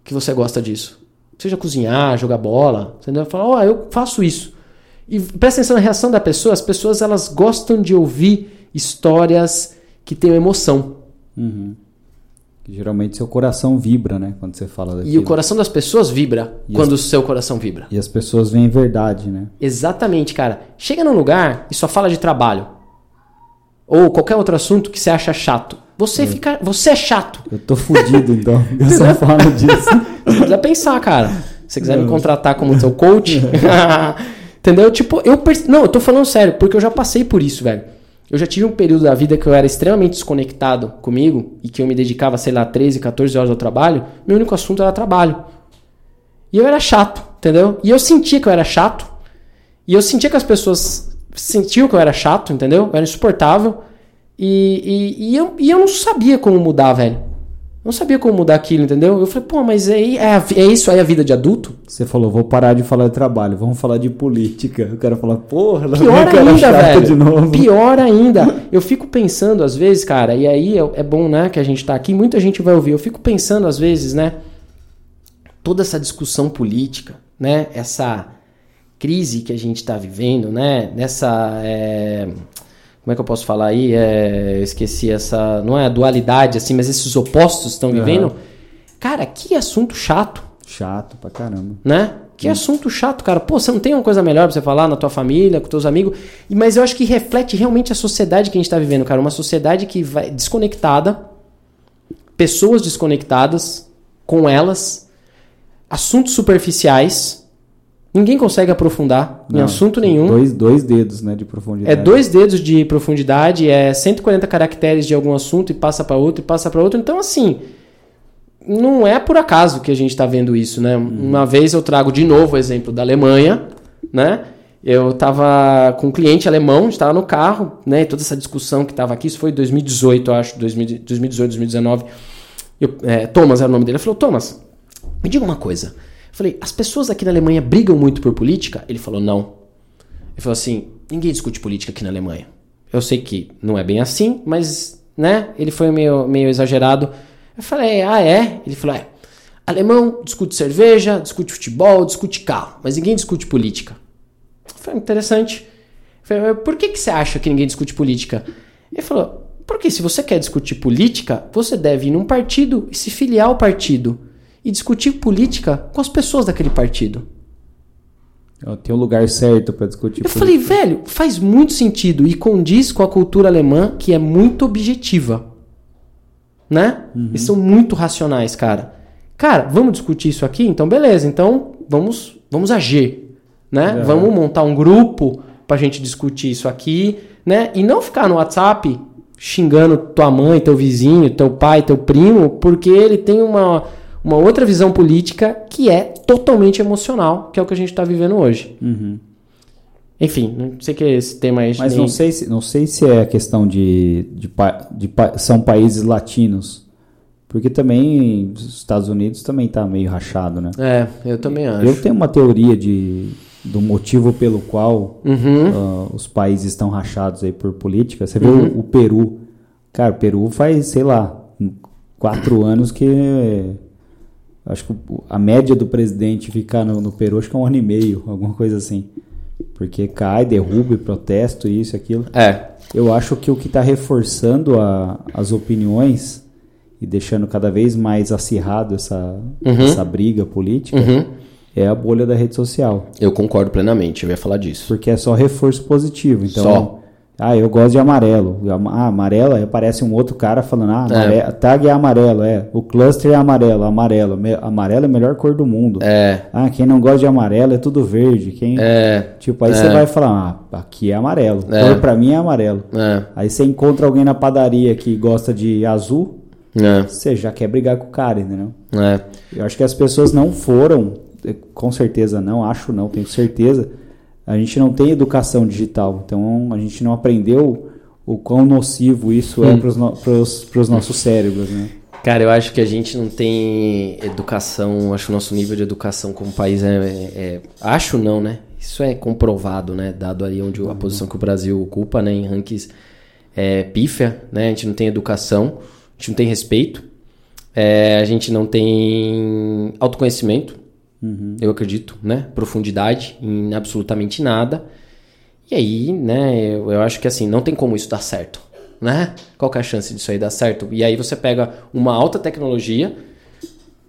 Que você gosta disso. Seja cozinhar, jogar bola. Entendeu? Fala, ó, oh, eu faço isso. E presta atenção na reação da pessoa. As pessoas elas gostam de ouvir histórias que tenham emoção. Uhum. Geralmente seu coração vibra, né? Quando você fala daquilo. E o coração das pessoas vibra e quando as... o seu coração vibra. E as pessoas veem verdade, né? Exatamente, cara. Chega num lugar e só fala de trabalho. Ou qualquer outro assunto que você acha chato. Você é. fica. Você é chato. Eu tô fudido, então. *laughs* Eu só falo disso. Você precisa pensar, cara. Se você quiser Não. me contratar como seu coach. *laughs* *laughs* entendeu? Tipo, eu. Não, eu tô falando sério, porque eu já passei por isso, velho. Eu já tive um período da vida que eu era extremamente desconectado comigo e que eu me dedicava, sei lá, 13, 14 horas ao trabalho. Meu único assunto era trabalho. E eu era chato, entendeu? E eu sentia que eu era chato. E eu sentia que as pessoas sentiam que eu era chato, entendeu? Eu era insuportável. E, e, e, eu, e eu não sabia como mudar, velho não sabia como mudar aquilo, entendeu? Eu falei, pô, mas é, é, é isso aí a vida de adulto? Você falou, vou parar de falar de trabalho, vamos falar de política. O cara fala, porra, pior ainda, velho. De novo. Pior ainda. *laughs* Eu fico pensando às vezes, cara, e aí é, é bom, né, que a gente tá aqui, muita gente vai ouvir. Eu fico pensando às vezes, né, toda essa discussão política, né, essa crise que a gente está vivendo, né, nessa é, como é que eu posso falar aí? É, esqueci essa. Não é a dualidade, assim, mas esses opostos estão vivendo. Uhum. Cara, que assunto chato. Chato pra caramba. Né? Que assunto chato, cara. Pô, você não tem uma coisa melhor pra você falar na tua família, com teus amigos. Mas eu acho que reflete realmente a sociedade que a gente tá vivendo, cara. Uma sociedade que vai desconectada, pessoas desconectadas com elas, assuntos superficiais Ninguém consegue aprofundar Não, em assunto nenhum. Dois, dois dedos né, de profundidade. É dois dedos de profundidade, é 140 caracteres de algum assunto e passa para outro e passa para outro. Então, assim, não é por acaso que a gente está vendo isso, né? Hum. Uma vez eu trago de novo o exemplo da Alemanha, né? Eu estava com um cliente alemão, estava no carro, né? Toda essa discussão que estava aqui, isso foi em 2018, eu acho, 2018, 2019. Eu, é, Thomas era o nome dele. Ele falou: Thomas, me diga uma coisa. Falei, as pessoas aqui na Alemanha brigam muito por política? Ele falou, não. Ele falou assim, ninguém discute política aqui na Alemanha. Eu sei que não é bem assim, mas, né, ele foi meio, meio exagerado. Eu falei, ah, é? Ele falou, é. Alemão discute cerveja, discute futebol, discute carro, mas ninguém discute política. Foi interessante. falei, por que, que você acha que ninguém discute política? Ele falou, porque se você quer discutir política, você deve ir num partido e se filiar ao partido e discutir política com as pessoas daquele partido. Tem um lugar certo para discutir. Eu política. falei, velho, faz muito sentido e condiz com a cultura alemã que é muito objetiva. Né? Uhum. Eles são muito racionais, cara. Cara, vamos discutir isso aqui? Então, beleza. Então, vamos, vamos agir. Né? Vamos montar um grupo pra gente discutir isso aqui. Né? E não ficar no WhatsApp xingando tua mãe, teu vizinho, teu pai, teu primo, porque ele tem uma uma outra visão política que é totalmente emocional, que é o que a gente está vivendo hoje. Uhum. Enfim, não sei que esse tema aí. Mas nem... não, sei se, não sei se é a questão de, de, de, de são países latinos. Porque também os Estados Unidos também está meio rachado, né? É, eu também acho. Eu tenho uma teoria de, do motivo pelo qual Uhum. ah, os países estão rachados aí por política. Você vê Uhum. o, o Peru. Cara, o Peru faz, sei lá, quatro anos que. Acho que a média do presidente ficar no, no Peru acho que é um ano e meio, alguma coisa assim. Porque cai, derruba, e protesto, isso, aquilo. É. Eu acho que o que está reforçando a- as opiniões e deixando cada vez mais acirrado essa, Uhum. essa briga política Uhum. é a bolha da rede social. Eu concordo plenamente, eu ia falar disso. Porque é só reforço positivo. Então, Só. Ah, eu gosto de amarelo. Ah, amarelo, aí aparece um outro cara falando, ah, É. amare- tag é amarelo, é. O cluster é amarelo, amarelo. Amarelo é a melhor cor do mundo. É. Ah, quem não gosta de amarelo é tudo verde. Quem... É. Tipo, aí você vai falar, ah, aqui é amarelo. É. Cor pra mim é amarelo. É. Aí você encontra alguém na padaria que gosta de azul, É. você já quer brigar com o cara, entendeu? É. Eu acho que as pessoas não foram, eh, com certeza não, acho não, tenho certeza. A gente não tem educação digital, então a gente não aprendeu o quão nocivo isso é para os nossos cérebros, né? Cara, eu acho que a gente não tem educação, acho que o nosso nível de educação como país é, é- é- Acho não, né? Isso é comprovado, né? Dado aí onde a posição que o Brasil ocupa, né? Em rankings é, pífia, né? A gente não tem educação, a gente não tem respeito, é, a gente não tem autoconhecimento, eu acredito, né? Profundidade em absolutamente nada. E aí, né, eu, eu acho que assim, não tem como isso dar certo, né? Qual que é a chance disso aí dar certo? E aí você pega uma alta tecnologia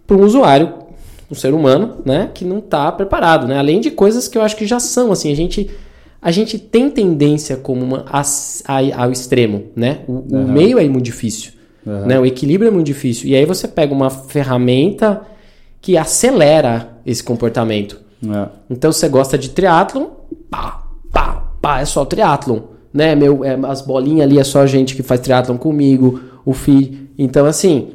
para um usuário, um ser humano, né, que não está preparado, né? Além de coisas que eu acho que já são, assim, a gente a gente tem tendência como uma as- a- ao extremo, né? O, o meio é muito difícil, Aham. né? O equilíbrio é muito difícil. E aí você pega uma ferramenta que acelera esse comportamento. É. Então você gosta de triatlon, pá, pá, pá, é só triatlon, né? Meu, é, as bolinhas ali é só gente que faz triatlon comigo, o fi. Então assim,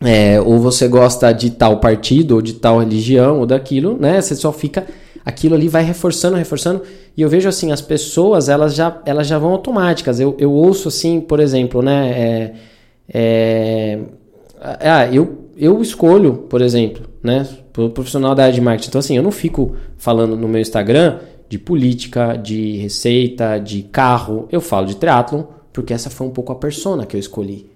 é, ou você gosta de tal partido, ou de tal religião, ou daquilo, né? Você só fica aquilo ali vai reforçando, reforçando. E eu vejo assim, as pessoas, elas já, elas já vão automáticas. Eu, eu ouço assim, por exemplo, né? É, é, ah, eu, eu escolho, por exemplo, né? pro Profissional da área de marketing. Então, assim, eu não fico falando no meu Instagram de política, de receita, de carro. Eu falo de triatlon, porque essa foi um pouco a persona que eu escolhi.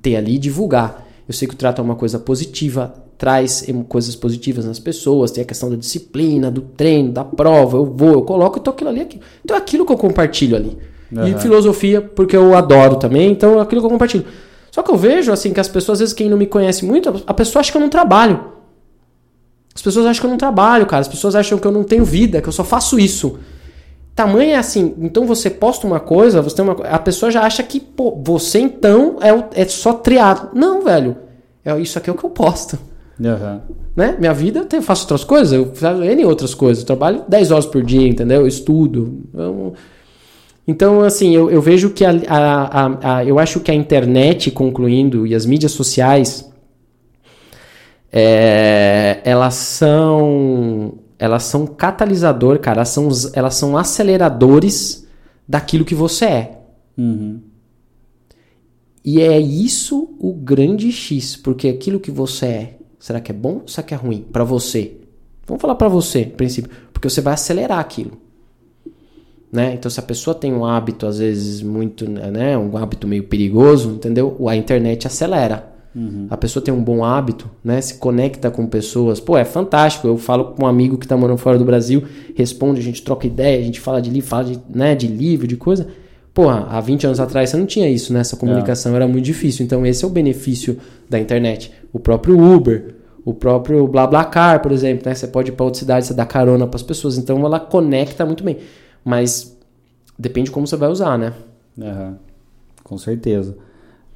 Ter ali e divulgar. Eu sei que o triatlon é uma coisa positiva, traz coisas positivas nas pessoas, tem a questão da disciplina, do treino, da prova, eu vou, eu coloco, então aquilo ali, é aquilo. então é aquilo que eu compartilho ali. E Aham. filosofia, porque eu adoro também, então é aquilo que eu compartilho. Só que eu vejo, assim, que as pessoas, às vezes, quem não me conhece muito, a pessoa acha que eu não trabalho. As pessoas acham que eu não trabalho, cara. As pessoas acham que eu não tenho vida, que eu só faço isso. Tamanho é assim, então você posta uma coisa, você tem uma a pessoa já acha que, pô, você então é, o- é só triado. Não, velho. É isso aqui é o que eu posto. Aham. Né? Minha vida, eu faço outras coisas, eu faço N outras coisas. Eu trabalho 10 horas por dia, entendeu? Eu estudo. Eu- Então, assim, eu, eu vejo que a, a- a- a- eu acho que a internet, concluindo, e as mídias sociais, é, elas são elas são catalisador, cara, elas são, elas são aceleradores daquilo que você é. Uhum. E é isso o grande X, porque aquilo que você é, será que é bom ou será que é ruim pra você? Vamos falar pra você, princípio, porque você vai acelerar aquilo. Né? Então, se a pessoa tem um hábito, às vezes, muito, né? Um hábito meio perigoso, entendeu? A internet acelera. A pessoa tem um bom hábito, né? Se conecta com pessoas. Pô, é fantástico. Eu falo com um amigo que tá morando fora do Brasil, responde, a gente troca ideia, a gente fala de livro, fala de, né, de livro, de coisa. Porra, há 20 anos atrás você não tinha isso, né? Essa comunicação era muito difícil. Então, esse é o benefício da internet. O próprio Uber, o próprio BlaBlaCar, por exemplo, né? Você pode ir para outra cidade, você dá carona para as pessoas. Então, ela conecta muito bem. Mas depende de como você vai usar, né? Aham. Com certeza.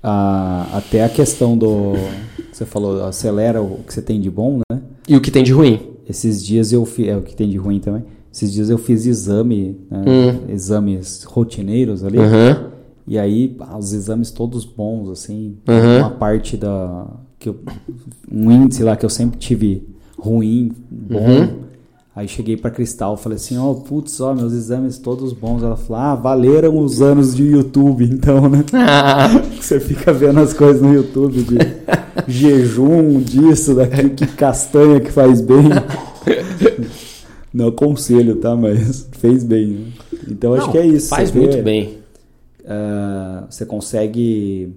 Ah, até a questão do. que Você falou, acelera o que você tem de bom, né? E o que tem de ruim? Esses dias eu fiz. É o que tem de ruim também. Esses dias eu fiz exame, né? exames rotineiros ali. Aham. E aí, os exames todos bons, assim. Uhum. Uma parte da. Que eu, um índice lá que eu sempre tive ruim, bom. Uhum. Aí cheguei pra Cristal, falei assim, ó, putz, ó, meus exames todos bons. Ela falou, ah, valeram os anos de YouTube, *laughs* então, né? *laughs* Você fica vendo as coisas no YouTube de *laughs* jejum, disso, daquilo, que castanha que faz bem. Não aconselho, tá? Mas fez bem. Né? Então acho Não, que é isso. Faz Você muito vê, bem. ah, você consegue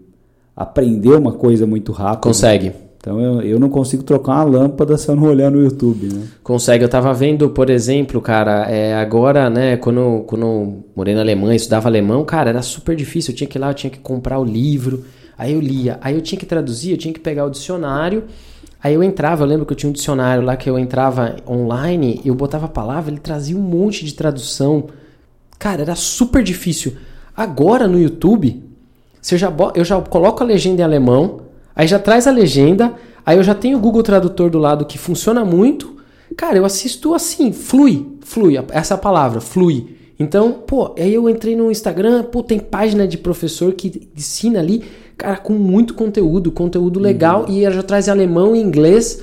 aprender uma coisa muito rápido. Consegue. Então eu, eu não consigo trocar uma lâmpada se eu não olhar no YouTube, né? Consegue. Eu tava vendo, por exemplo, cara, é, agora, né, quando, quando eu morei na Alemanha, estudava alemão, cara, era super difícil. Eu tinha que ir lá, eu tinha que comprar o livro. Aí eu lia. Aí eu tinha que traduzir, eu tinha que pegar o dicionário. Aí eu entrava, eu lembro que eu tinha um dicionário lá que eu entrava online, eu botava a palavra, ele trazia um monte de tradução. Cara, era super difícil. Agora no YouTube, você já eu já coloco a legenda em alemão, aí já traz a legenda, aí eu já tenho o Google Tradutor do lado que funciona muito. Cara, eu assisto assim, flui, flui, essa é palavra, flui. Então, pô, aí eu entrei no Instagram, pô, tem página de professor que ensina ali, cara, com muito conteúdo, conteúdo legal, e já traz alemão e inglês.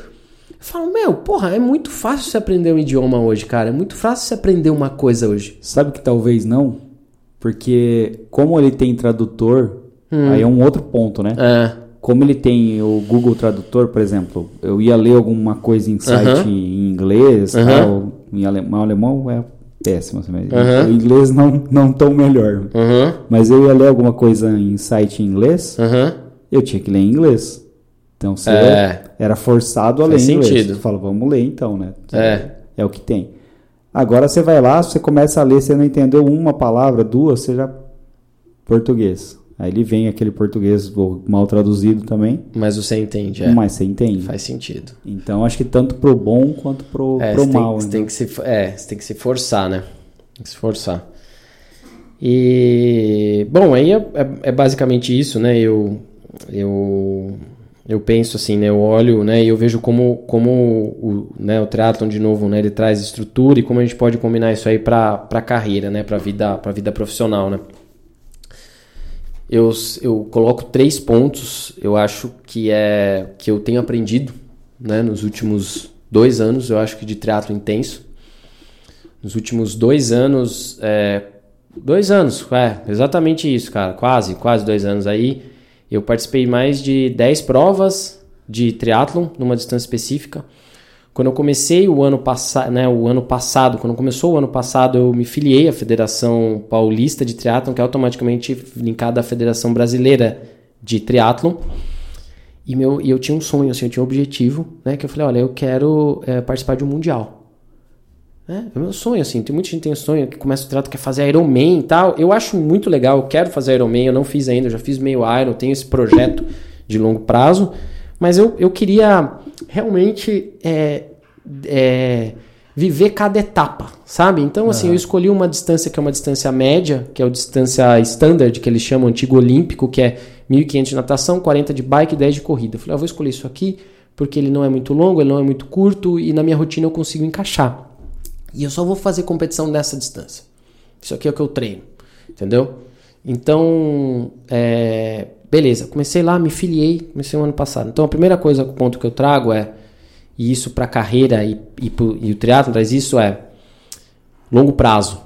Eu falo, meu, porra, é muito fácil você aprender um idioma hoje, cara. É muito fácil você aprender uma coisa hoje. Sabe que talvez não? Porque como ele tem tradutor, Hum. aí é um outro ponto, né? É. Como ele tem o Google Tradutor, por exemplo, eu ia ler alguma coisa em site Aham. em inglês, Aham. tal, em alemão, alemão é péssimo, assim, mas Aham. o inglês não, não tão melhor. Mas eu ia ler alguma coisa em site em inglês, eu tinha que ler em inglês. Então você É. era forçado a ler Faz em inglês. sentido. Você fala, vamos ler então, né? É. É o que tem. Agora você vai lá, você começa a ler, você não entendeu uma palavra, duas, você já. Português. Aí ele vem aquele português mal traduzido também, Mas você entende, é. mas você entende. Faz sentido. Então acho que tanto pro bom quanto pro, É, pro tem, mal. você né? tem que se, é, você tem que se forçar, né? Tem que se forçar. E, bom, aí é, é- é basicamente isso, né? Eu, eu, eu penso assim, né? Eu olho, né? E eu vejo como, como o, né, o triatlon, de novo, né? Ele traz estrutura e como a gente pode combinar isso aí para a carreira, né? Para vida, para vida profissional, né? Eu, eu coloco três pontos, eu acho que é que eu tenho aprendido, né? Nos últimos dois anos, eu acho que de triatlo intenso. Nos últimos dois anos, é, dois anos, é, exatamente isso, cara, quase, quase dois anos aí. Eu participei mais de 10 provas de triatlon numa distância específica. Quando eu comecei o ano passado, né, o ano passado, quando começou o ano passado, eu me filiei à Federação Paulista de Triatlon, que é automaticamente linkada à Federação Brasileira de Triatlon. E, meu, e eu tinha um sonho, assim, eu tinha um objetivo, né? Que eu falei, olha, eu quero é, participar de um mundial. É, é o meu sonho, assim. Tem muita gente que tem sonho, que começa o triatlo, quer fazer Ironman e tal. Eu acho muito legal, eu quero fazer Ironman, eu não fiz ainda, eu já fiz meio Iron, tenho esse projeto de longo prazo. Mas eu, eu queria realmente é, é, viver cada etapa, sabe? Então, assim, eu escolhi uma distância que é uma distância média, que é a distância standard, que eles chamam antigo olímpico, que é 1.500 de natação, 40 de bike e 10 de corrida. Eu falei, ah, eu vou escolher isso aqui, porque ele não é muito longo, ele não é muito curto, e na minha rotina eu consigo encaixar. E eu só vou fazer competição nessa distância. Isso aqui é o que eu treino, entendeu? Então, é, beleza, comecei lá, me filiei, comecei no ano passado. Então, a primeira coisa, o ponto que eu trago é, e isso para carreira e, e, pro- e o triatlo traz isso é longo prazo.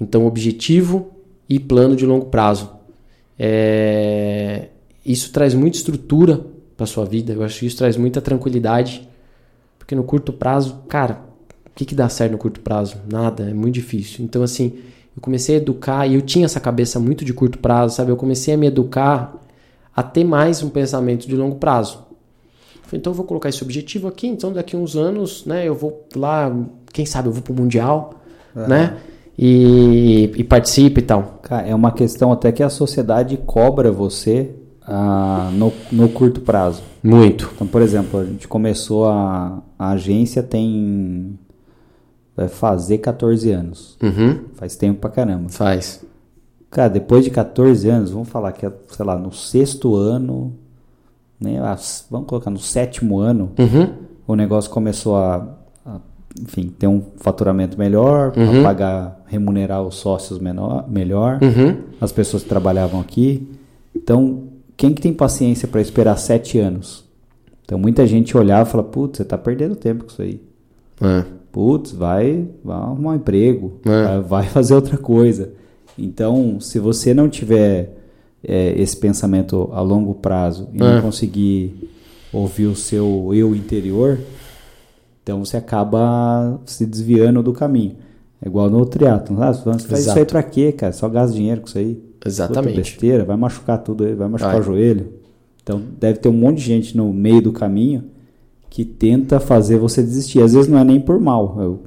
Então, objetivo e plano de longo prazo. É, isso traz muita estrutura para sua vida. Eu acho que isso traz muita tranquilidade, porque no curto prazo, cara, o que, que dá certo no curto prazo? Nada, é muito difícil. Então, assim, eu comecei a educar e eu tinha essa cabeça muito de curto prazo, sabe? Eu comecei a me educar a ter mais um pensamento de longo prazo. Falei, então eu vou colocar esse objetivo aqui, então daqui a uns anos, né, eu vou lá, quem sabe eu vou pro Mundial, né? E, e participe e tal. Cara, é uma questão até que a sociedade cobra você ah, no, no curto prazo. Muito. Então, por exemplo, a gente começou a, a agência tem. Vai fazer 14 anos. Uhum. Faz tempo pra caramba. Faz. Cara, depois de 14 anos, vamos falar que, é, sei lá, no sexto ano, né, vamos colocar no sétimo ano, Uhum. o negócio começou a, a, enfim, ter um faturamento melhor, Uhum. pagar, remunerar os sócios menor, melhor, Uhum. as pessoas que trabalhavam aqui. Então, quem que tem paciência para esperar sete anos? Então, muita gente olhava e fala, putz, você tá perdendo tempo com isso aí. É. Putz, vai, vai arrumar um emprego, É. vai, *laughs* fazer outra coisa. Então, se você não tiver é, esse pensamento a longo prazo e É. não conseguir ouvir o seu eu interior, Então você acaba se desviando do caminho. É igual no triatlo. Ah, você faz isso Exato. aí pra quê, cara? Só gasta dinheiro com isso aí. Puta Exatamente. besteira, vai machucar tudo aí, vai machucar o joelho. Então deve ter um monte de gente no meio do caminho que tenta fazer você desistir. Às vezes não é nem por mal. Eu-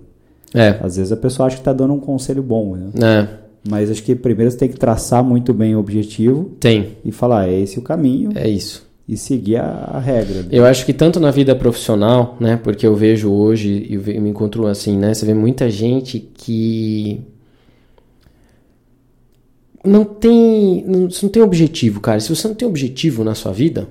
É. às vezes a pessoa acha que tá dando um conselho bom, né? É. Mas acho que primeiro você tem que traçar muito bem o objetivo Tem. e falar, é esse o caminho É isso. e seguir a, a regra. Eu acho que tanto na vida profissional, né? Porque eu vejo hoje e me encontro assim, né? Você vê muita gente que não tem, não, você não tem objetivo, cara. Se você não tem objetivo na sua vida,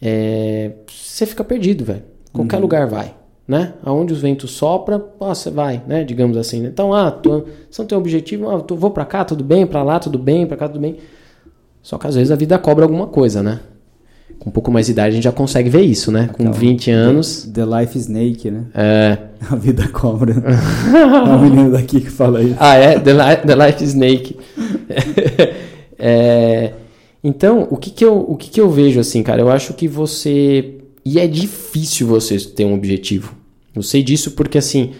é, você fica perdido, velho. Qualquer lugar vai, né? Aonde os ventos sopram, você vai, né? Digamos assim. né? Então, ah, tô, você não tem objetivo, ah, tô, vou pra cá, tudo bem, pra lá, tudo bem, pra cá, tudo bem. Só que às vezes a vida cobra alguma coisa, né? Com um pouco mais de idade a gente já consegue ver isso, né? Com 20 anos. The Life Snake, né? É... *laughs* A vida cobra. *laughs* é um menino daqui que fala isso. Ah, é? The, Li- The Life Snake. *laughs* É, Então, o que que, eu, o que que eu vejo assim, cara? Eu acho que você. E é difícil você ter um objetivo. Eu sei disso porque, assim,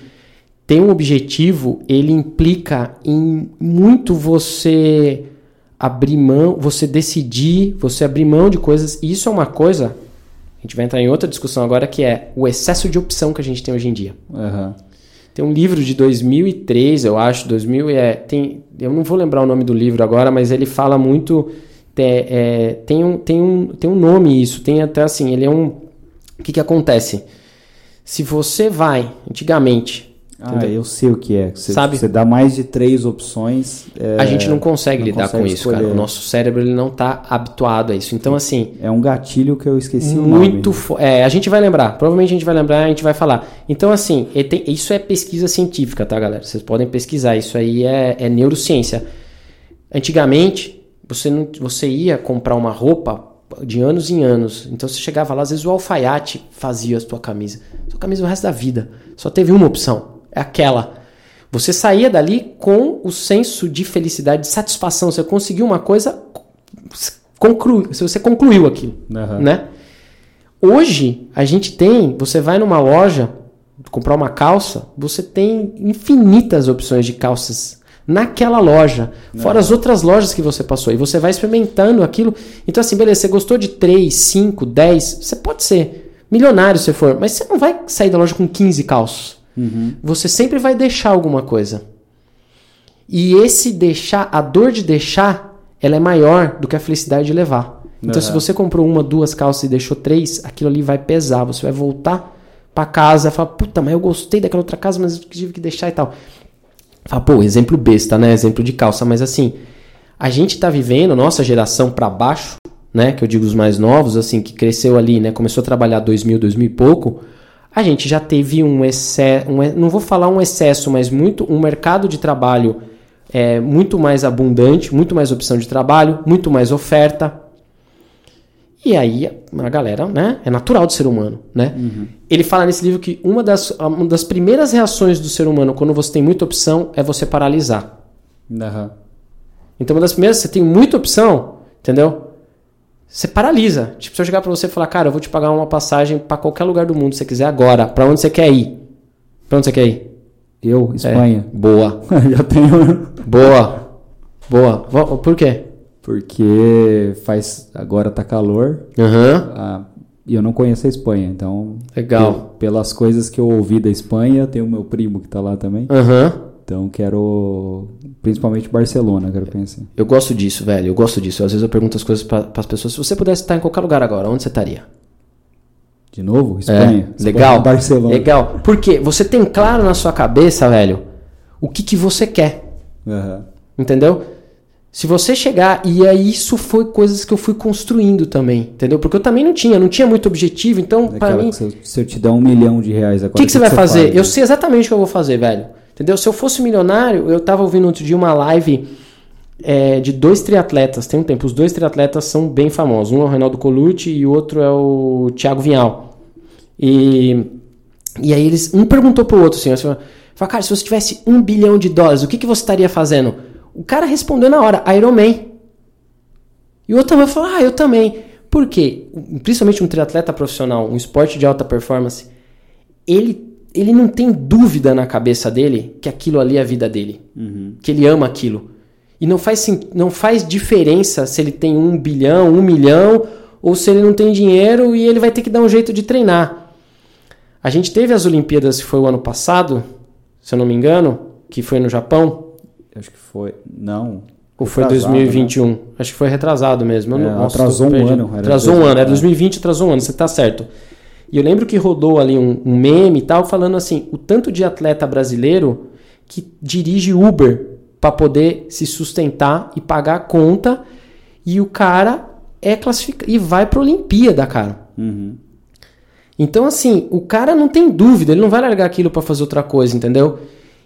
ter um objetivo, ele implica em muito você abrir mão, você decidir, você abrir mão de coisas. E isso é uma coisa. A gente vai entrar em outra discussão agora que é o excesso de opção que a gente tem hoje em dia. Aham. Tem um livro de 2003, eu acho, 2000 é, tem, eu não vou lembrar o nome do livro agora, mas ele fala muito, é, é, tem, um, tem, um, tem um nome isso, tem até assim, ele é um, o que que acontece? Se você vai, antigamente, Ah, eu sei o que é. Você, Sabe? você dá mais de três opções. é, a gente não consegue não lidar consegue com isso, cara. O nosso cérebro ele não está habituado a isso. Então, assim, É um gatilho que eu esqueci o muito nome. fo- é, a gente vai lembrar, provavelmente a gente vai lembrar, a gente vai falar. Então, assim, tem- isso é pesquisa científica, tá, galera? Vocês podem pesquisar, isso aí é, é neurociência. Antigamente, você, não, você ia comprar uma roupa de anos em anos, então você chegava lá, às vezes o alfaiate fazia a sua camisa. Sua camisa o resto da vida. Só teve uma opção, é aquela. Você saía dali com o senso de felicidade, de satisfação. Você conseguiu uma coisa, conclui, você concluiu aquilo, Aham. né? Hoje a gente tem, você vai numa loja comprar uma calça, você tem infinitas opções de calças naquela loja, fora as outras lojas que você passou e você vai experimentando aquilo. Então assim, beleza, você gostou de 3, 5, 10, você pode ser milionário se for, mas você não vai sair da loja com 15 calços. Você sempre vai deixar alguma coisa. E esse deixar, a dor de deixar, ela é maior do que a felicidade de levar. Então, se você comprou uma, duas calças e deixou três, aquilo ali vai pesar. Você vai voltar pra casa e falar, puta, mas eu gostei daquela outra casa, mas eu tive que deixar e tal. Fala, pô, exemplo besta, né? Exemplo de calça. Mas assim, a gente tá vivendo, nossa geração pra baixo, né? Que eu digo os mais novos, assim, que cresceu ali, né? Começou a trabalhar 2000, 2000 e pouco. A gente já teve um excesso, um, não vou falar um excesso, mas muito um mercado de trabalho é, muito mais abundante, muito mais opção de trabalho, muito mais oferta. E aí a galera, né? É natural do ser humano, né? Ele fala nesse livro que uma das, uma das primeiras reações do ser humano quando você tem muita opção é você paralisar. Aham. Então, uma das primeiras, você tem muita opção, entendeu? Você paralisa. Tipo, se eu chegar pra você e falar, cara, eu vou te pagar uma passagem pra qualquer lugar do mundo que você quiser agora. Pra onde você quer ir? Pra onde você quer ir? Eu, É. Espanha. Boa. *laughs* Já tenho. Boa. Boa. Por quê? Porque faz. Agora tá calor. Ah, e eu não conheço a Espanha. Então. Legal. pe- pelas coisas que eu ouvi da Espanha, tem o meu primo que tá lá também. Aham. Então quero. Principalmente Barcelona, quero conhecer. Eu gosto disso, velho. Eu gosto disso. Às vezes eu pergunto as coisas para as pessoas. Se você pudesse estar em qualquer lugar agora, onde você estaria? De novo? Espanha. É, legal. Barcelona. Legal. Porque você tem claro na sua cabeça, velho, o que, que você quer. Aham. Entendeu? Se você chegar, e aí isso foi coisas que eu fui construindo também, entendeu? Porque eu também não tinha, não tinha muito objetivo, então pra Aquela mim, que se, eu, se eu te der um milhão de reais agora. o que, que você vai fazer? faz? Eu sei exatamente o que eu vou fazer, velho. Entendeu? Se eu fosse milionário, eu tava ouvindo outro dia uma live é, de dois triatletas, tem um tempo. Os dois triatletas são bem famosos. Um é o Reinaldo Colucci e o outro é o Thiago Vinhal. E, e aí eles. Um perguntou pro outro assim, assim fala, cara, se você tivesse um bilhão de dólares, o que, que você estaria fazendo? O cara respondeu na hora, Iron Man. E o outro também falou, ah, eu também. Por quê? Principalmente um triatleta profissional, um esporte de alta performance, ele, ele não tem dúvida na cabeça dele que aquilo ali é a vida dele. Uhum. Que ele ama aquilo. E não faz, não faz diferença se ele tem um bilhão, um milhão, ou se ele não tem dinheiro e ele vai ter que dar um jeito de treinar. A gente teve as Olimpíadas, que foi o ano passado, se eu não me engano, que foi no Japão. Acho que foi. Não. Ou foi 2021? Né? Acho que foi retrasado mesmo. É, Nossa, atrasou um ano. Atrasou um ano, é 2020, atrasou um ano, você tá certo. E eu lembro que rodou ali um, um meme e tal, falando assim: o tanto de atleta brasileiro que dirige Uber para poder se sustentar e pagar a conta, e o cara é classificado e vai para Olimpíada, cara. Uhum. Então, assim, o cara não tem dúvida, ele não vai largar aquilo para fazer outra coisa, entendeu?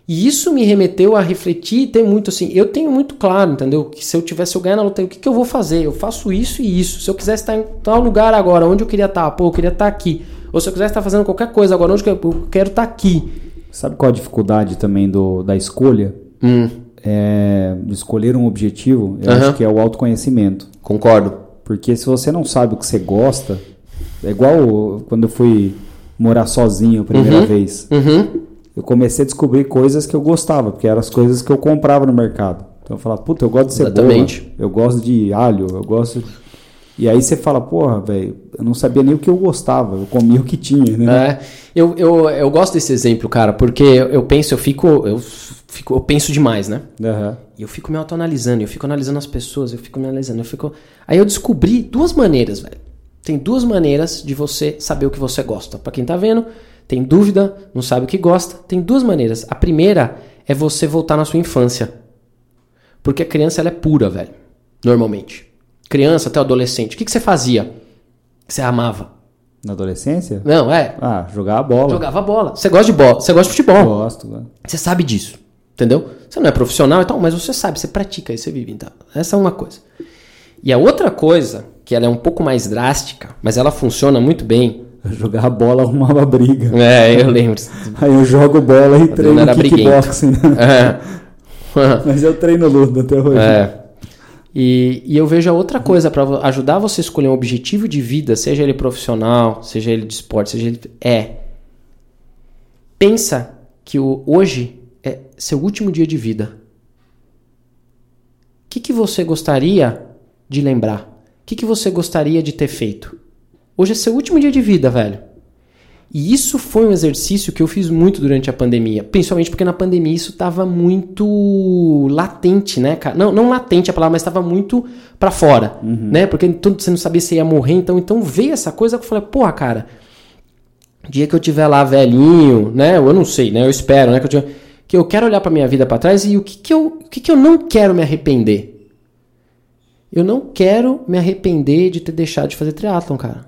E isso me remeteu a refletir e ter muito assim. Eu tenho muito claro, entendeu? Que se eu tivesse eu ganhar na loteria, o que, que eu vou fazer? Eu faço isso e isso. Se eu quisesse estar em tal lugar agora, onde eu queria estar, pô, eu queria estar aqui. Ou se eu quisesse estar fazendo qualquer coisa agora, onde eu quero estar aqui. Sabe qual a dificuldade também do, da escolha? Hum. É, de escolher um objetivo, eu Aham. acho que é o autoconhecimento. Concordo. Porque se você não sabe o que você gosta, é igual quando eu fui morar sozinho a primeira Uhum. vez. Uhum. Eu comecei a descobrir coisas que eu gostava, porque eram as coisas que eu comprava no mercado. Então eu falava, puta, eu gosto de cebola, Exatamente. eu gosto de alho, eu gosto. E aí você fala, porra, velho, eu não sabia nem o que eu gostava, eu comia o que tinha, né? É, eu, eu, eu gosto desse exemplo, cara, porque eu, penso, eu fico, eu fico, eu penso demais, né? Aham. E eu fico me autoanalisando, eu fico analisando as pessoas, eu fico me analisando, eu fico. Aí eu descobri duas maneiras, velho. Tem duas maneiras de você saber o que você gosta. Pra quem tá vendo, tem dúvida, não sabe o que gosta, tem duas maneiras. A primeira é você voltar na sua infância. Porque a criança ela é pura, velho. Normalmente. Criança até adolescente. O que, que você fazia? Que você amava? Na adolescência? Não, é. Ah, jogar a bola. Jogava bola. Você gosta de bola, você gosta de futebol. Gosto. né? Você sabe disso, entendeu? Você não é profissional e tal, mas você sabe, você pratica e você vive. Então, essa é uma coisa. E a outra coisa, que ela é um pouco mais drástica, mas ela funciona muito bem. Jogar a bola *laughs* arrumava briga. É, eu lembro. Aí eu jogo bola e treino kickboxing. né? É. *laughs* Mas eu treino luta até hoje. É. E, e eu vejo a outra coisa para ajudar você a escolher um objetivo de vida, seja ele profissional, seja ele de esporte, seja ele. É. Pensa que o, hoje é seu último dia de vida. O que, que você gostaria de lembrar? O que, que você gostaria de ter feito? Hoje é seu último dia de vida, velho. E isso foi um exercício que eu fiz muito durante a pandemia. Principalmente porque na pandemia isso estava muito latente, né, cara? Não, não latente a palavra, mas estava muito pra fora, né? Porque tudo você não sabia se ia morrer. Então, então veio essa coisa que eu falei, porra, cara, dia que eu tiver lá velhinho, né? Eu não sei, né? Eu espero, né? Que eu, tiver- que eu quero olhar pra minha vida pra trás e o que, que, eu, o que, que eu não quero me arrepender? Eu não quero me arrepender de ter deixado de fazer triatlon, cara.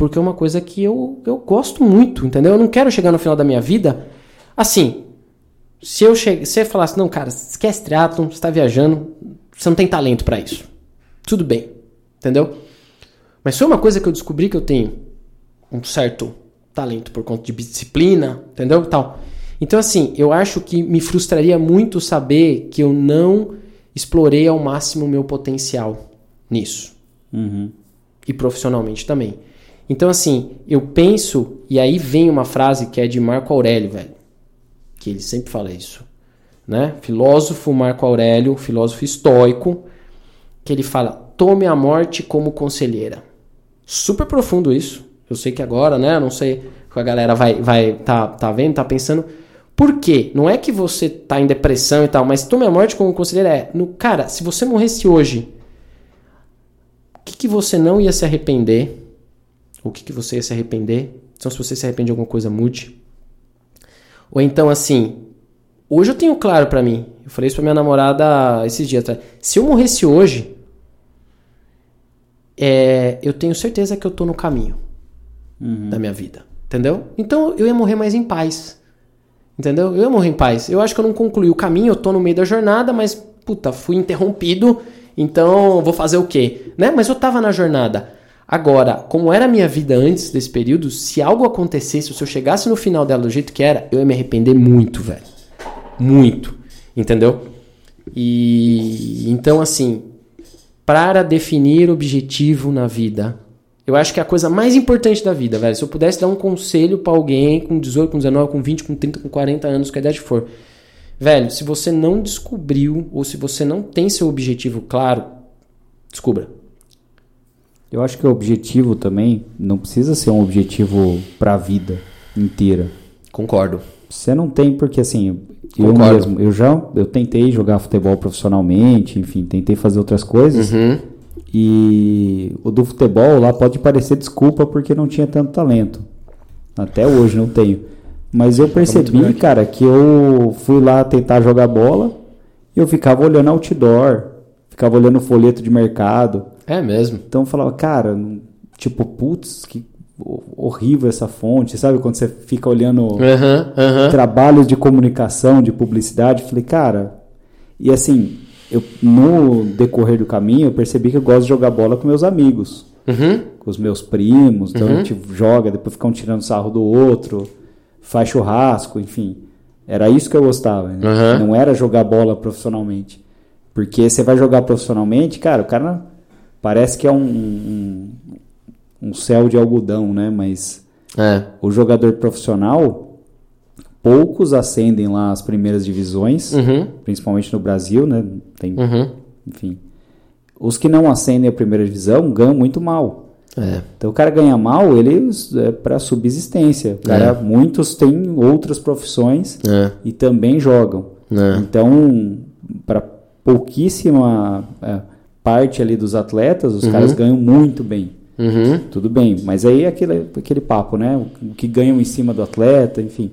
Porque é uma coisa que eu, eu gosto muito, entendeu? Eu não quero chegar no final da minha vida assim. Se eu che... se eu falasse, não, cara, esquece triatlon, você tá viajando, você não tem talento pra isso. Tudo bem, entendeu? Mas foi uma coisa que eu descobri que eu tenho um certo talento por conta de disciplina, entendeu? Tal. Então, assim, eu acho que me frustraria muito saber que eu não explorei ao máximo o meu potencial nisso. Uhum. E profissionalmente também. Então, assim, eu penso, e aí vem uma frase que é de Marco Aurélio, velho. Que ele sempre fala isso. Né? Filósofo Marco Aurélio, filósofo estoico, que ele fala: tome a morte como conselheira. Super profundo isso. Eu sei que agora, né? Não sei que a galera vai, vai tá, tá vendo, tá pensando. Por quê? Não é que você tá em depressão e tal, mas tome a morte como conselheira é. No, cara, se você morresse hoje, o que, que você não ia se arrepender? O que, que você ia se arrepender? Então, se você se arrepende de alguma coisa, mude. Ou então, assim, hoje eu tenho claro pra mim. Eu falei isso pra minha namorada esses dias atrás. Se eu morresse hoje, é, eu tenho certeza que eu tô no caminho da minha vida. Entendeu? Então eu ia morrer mais em paz. Entendeu? Eu ia morrer em paz. Eu acho que eu não concluí o caminho, eu tô no meio da jornada, mas, puta, fui interrompido, então vou fazer o quê? Né? Mas eu tava na jornada. Agora, como era a minha vida antes desse período, se algo acontecesse, se eu chegasse no final dela do jeito que era, eu ia me arrepender muito, velho. Muito. Entendeu? E então, assim, para definir objetivo na vida. Eu acho que é a coisa mais importante da vida, velho. Se eu pudesse dar um conselho para alguém com 18, com 19, com 20, com 30, com 40 anos, que a idade for. Velho, se você não descobriu ou se você não tem seu objetivo claro, descubra. Eu acho que o objetivo também não precisa ser um objetivo para a vida inteira. Concordo. Você não tem porque assim, eu Concordo. mesmo, eu já eu tentei jogar futebol profissionalmente, enfim, tentei fazer outras coisas. Uhum. E o do futebol lá pode parecer desculpa porque não tinha tanto talento. Até hoje não tenho. Mas eu percebi, cara, que eu fui lá tentar jogar bola e eu ficava olhando outdoor, ficava olhando folheto de mercado. É mesmo. Então eu falava, cara, tipo, putz, que horrível essa fonte, sabe? Quando você fica olhando Aham, aham. trabalhos de comunicação, de publicidade, falei, cara, e assim, eu no decorrer do caminho eu percebi que eu gosto de jogar bola com meus amigos, Uhum. com os meus primos, então a gente joga, depois fica um tirando sarro do outro, faz churrasco, enfim. Era isso que eu gostava, né? Uhum. não era jogar bola profissionalmente. Porque você vai jogar profissionalmente, cara, o cara parece que é um, um, um céu de algodão, né? Mas É. o jogador profissional, poucos ascendem lá as primeiras divisões, Uhum. principalmente no Brasil, né? Tem, Uhum. enfim. Os que não ascendem a primeira divisão ganham muito mal. É. Então o cara ganha mal, ele é para subsistência. O cara, muitos têm outras profissões É. e também jogam. É. Então, para pouquíssima é, parte ali dos atletas, os caras ganham muito bem. Uhum. Tudo bem, mas aí é aquele, aquele papo, né? O que ganham em cima do atleta, enfim.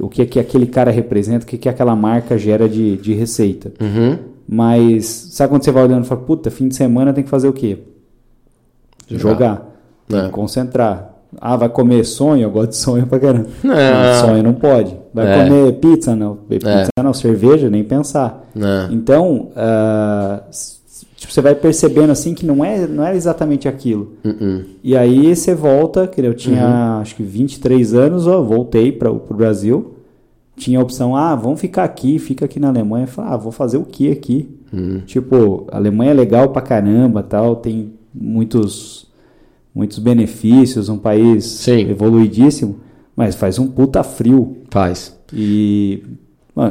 O que, que aquele cara representa, o que, que aquela marca gera de, de receita. Uhum. Mas sabe quando você vai olhando e fala, puta, fim de semana tem que fazer o quê? Jogar. Jogar. Tem É. que concentrar. Ah, vai comer sonho? Eu gosto de sonho pra caramba. Não. Sonho não pode. Vai É. comer pizza? Não. Pizza não. Cerveja? Nem pensar. É. Então, s- tipo, você vai percebendo assim que não é, não é exatamente aquilo. Uhum. E aí você volta, que eu tinha acho que 23 anos, ó, voltei para o Brasil. Tinha a opção, ah, vamos ficar aqui, fica aqui na Alemanha. Falei, ah, vou fazer o que aqui? Uhum. Tipo, a Alemanha é legal pra caramba, tal, tem muitos muitos benefícios, um país Sim. evoluidíssimo, mas faz um puta frio. Faz. E,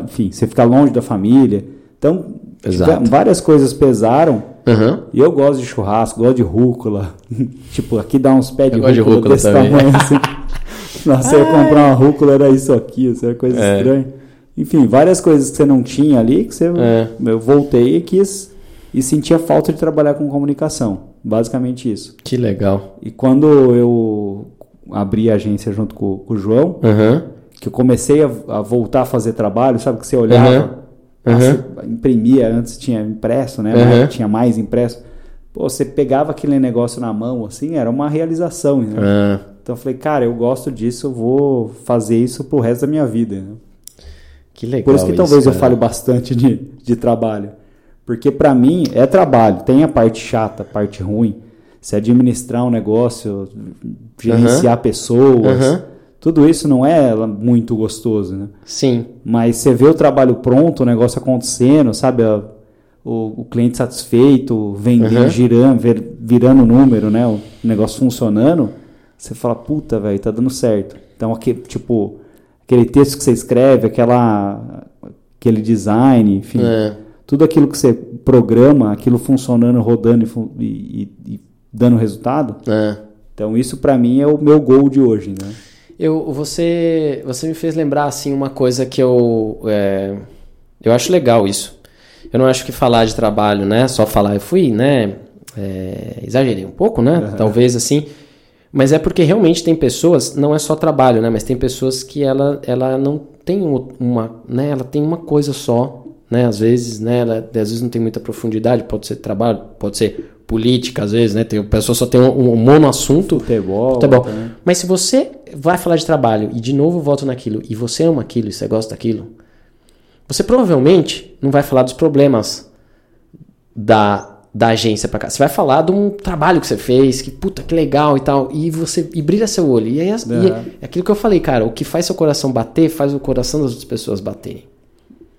enfim, você fica longe da família. Então, Exato. várias coisas pesaram. Uhum. E eu gosto de churrasco, gosto de rúcula. *laughs* tipo, aqui dá uns pés de Eu rúcula, rúcula desse também. tamanho assim. *laughs* Nossa, eu ia comprar uma rúcula, era isso aqui, isso era coisa É. estranha. Enfim, várias coisas que você não tinha ali, que você, É. eu voltei e quis, e sentia falta de trabalhar com comunicação. Basicamente isso. Que legal. E quando eu abri a agência junto com, com o João, Uhum. que eu comecei a, a voltar a fazer trabalho, sabe? Que você olhava, Uhum. Nossa, imprimia, antes tinha impresso, né? Uhum. Tinha mais impresso. Pô, você pegava aquele negócio na mão, assim, era uma realização, né? Ah, Então eu falei, cara, eu gosto disso, eu vou fazer isso pro resto da minha vida. né? que legal. Por isso que talvez eu fale bastante de, de trabalho. Porque pra mim é trabalho, tem a parte chata, a parte ruim. Se administrar um negócio, gerenciar pessoas, Uhum. Tudo isso não é muito gostoso, né? Sim. Mas você vê o trabalho pronto, o negócio acontecendo, sabe? O, o cliente satisfeito, vendendo, Uhum. girando, vir- virando número, né? O negócio funcionando. Você fala, puta, velho, tá dando certo. Então, aquele, tipo, aquele texto que você escreve, aquela, aquele design, enfim, É. tudo aquilo que você programa, aquilo funcionando, rodando e, e- e- dando resultado. É. Então, isso pra mim é o meu gol de hoje, né? Eu, você, você me fez lembrar assim uma coisa que eu, é, eu acho legal isso. Eu não acho que falar de trabalho, né? Só falar, eu fui, né? é, exagerei um pouco, né? Talvez assim. Mas é porque realmente tem pessoas, não é só trabalho, né? Mas tem pessoas que ela, ela não tem um- uma, né? Ela tem uma coisa só, né? Às vezes, né? Ela, às vezes não tem muita profundidade. Pode ser trabalho, pode ser política, às vezes, né? Tem, a pessoa só tem um, um monoassunto. Futebol. Futebol. né? Mas se você vai falar de trabalho e de novo volta naquilo e você ama aquilo e você gosta daquilo, você provavelmente não vai falar dos problemas da, da agência pra cá. Você vai falar de um trabalho que você fez, que puta que legal e tal, e você e brilha seu olho. E aí as- e Uhum. é aquilo que eu falei, cara, o que faz seu coração bater faz o coração das outras pessoas baterem.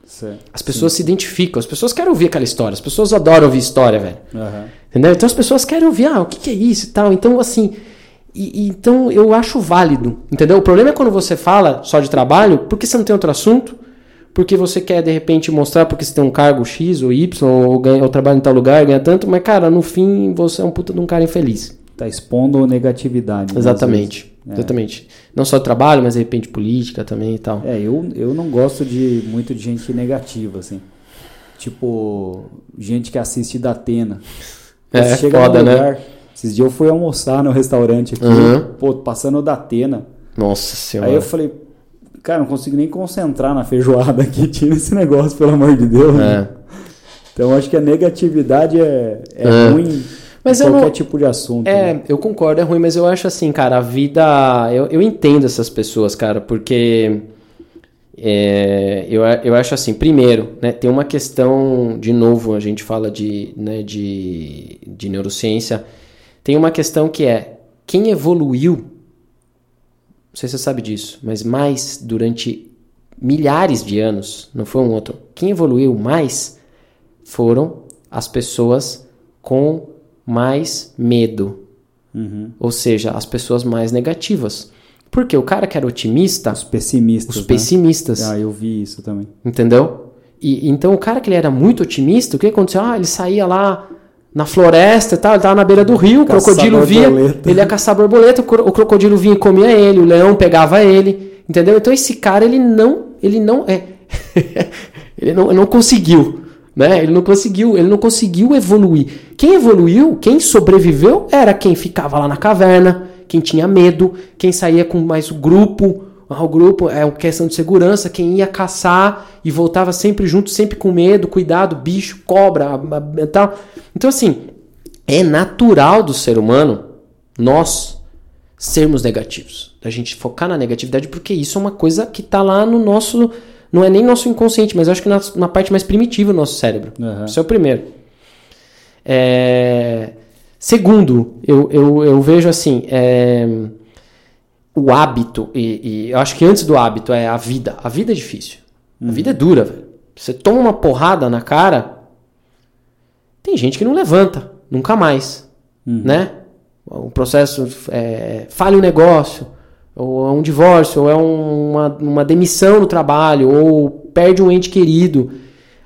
Certo. As pessoas se identificam, as pessoas querem ouvir aquela história, as pessoas adoram ouvir história, velho. Aham. Entendeu? Então as pessoas querem ouvir, ah, o que, que é isso e tal. Então, assim, e, então eu acho válido, entendeu? O problema é quando você fala só de trabalho, porque você não tem outro assunto, porque você quer de repente mostrar porque você tem um cargo X ou Y, ou, ganha, ou trabalha em tal lugar, ganha tanto, mas cara, no fim você é um puta de um cara infeliz. Tá expondo negatividade. Né, exatamente. É. Exatamente. Não só trabalho, mas de repente política também e tal. É, eu, eu não gosto de muito de gente negativa, assim. Tipo, gente que assiste da Atena. É, chega foda, né? lugar, né? Esses dias eu fui almoçar no restaurante aqui, uhum. pô, passando da Atena. Nossa senhora. Aí eu falei, cara, não consigo nem concentrar na feijoada aqui, *laughs* tira esse negócio, pelo amor de Deus. É. Então acho que a negatividade é, é, é. ruim mas qualquer não... tipo de assunto. É, né? eu concordo, é ruim, mas eu acho assim, cara, a vida. Eu, eu entendo essas pessoas, cara, porque. É, eu, eu acho assim, primeiro, né, tem uma questão, de novo, a gente fala de, né, de, de neurociência, tem uma questão que é quem evoluiu, não sei se você sabe disso, mas mais durante milhares de anos, não foi um outro, quem evoluiu mais foram as pessoas com mais medo. Uhum. Ou seja, as pessoas mais negativas. Porque o cara que era otimista. Os pessimistas. Os né? pessimistas. Ah, eu vi isso também. Entendeu? E, então o cara que ele era muito otimista, o que aconteceu? Ah, ele saía lá na floresta e tal, ele tava na beira do rio, o crocodilo vinha, ele ia caçar borboleta, o crocodilo vinha e comia ele, o leão pegava ele, entendeu? Então esse cara, ele não, ele não é, *laughs* ele não, não conseguiu, né? Ele não conseguiu, ele não conseguiu evoluir. Quem evoluiu, quem sobreviveu, era quem ficava lá na caverna, quem tinha medo, quem saía com mais o grupo, ah, o grupo é uma questão de segurança, quem ia caçar e voltava sempre junto, sempre com medo, cuidado, bicho, cobra, tal. Então assim, é natural do ser humano nós sermos negativos, a gente focar na negatividade, porque isso é uma coisa que está lá no nosso não é nem nosso inconsciente, mas acho que na, na parte mais primitiva do nosso cérebro. Uhum. Isso é o primeiro. É... Segundo, eu, eu, eu vejo assim, é... o hábito, e, e, eu acho que antes do hábito é a vida. A vida é difícil. Uhum. A vida é dura, velho. Você toma uma porrada na cara, tem gente que não levanta, nunca mais. Uhum. Né? O processo é, falha o negócio, ou é um divórcio, ou é uma, uma demissão no trabalho, ou perde um ente querido.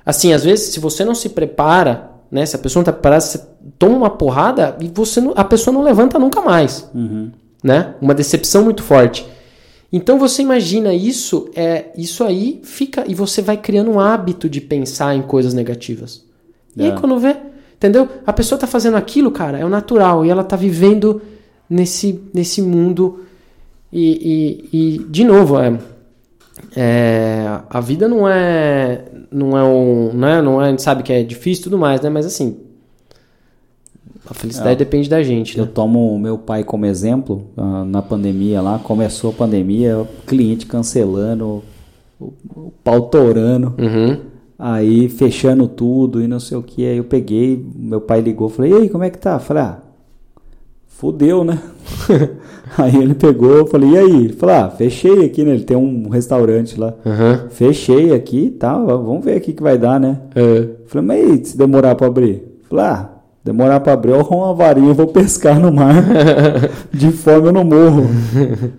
Assim, às vezes, se você não se prepara, né? Se a pessoa não está preparada, você toma uma porrada e você não, a pessoa não levanta nunca mais. Uhum. Né? Uma decepção muito forte. Então você imagina isso, é isso aí fica e você vai criando um hábito de pensar em coisas negativas. E aí é. quando vê, entendeu? A pessoa está fazendo aquilo, cara, é o natural e ela está vivendo nesse nesse mundo e, e, e de novo, é, é, a vida não é não é um, né, não é, a gente sabe que é difícil e tudo mais, né? Mas assim, a felicidade é, depende da gente. Eu né? tomo o meu pai como exemplo uh, na pandemia lá, começou a pandemia, o cliente cancelando, o, o pau torando, uhum. aí fechando tudo e não sei o que. Aí eu peguei, meu pai ligou, falei, e aí, como é que tá? Falei, ah, fudeu, né? *laughs* aí ele pegou, eu falei, e aí? Ele falou, ah, fechei aqui, né? Ele tem um restaurante lá. Uhum. Fechei aqui e tal, vamos ver o que vai dar, né? Uhum. Falei, mas se demorar pra abrir? Falei, ah, demorar pra abrir, eu arrumo uma varinha e vou pescar no mar. *laughs* De fome eu não morro.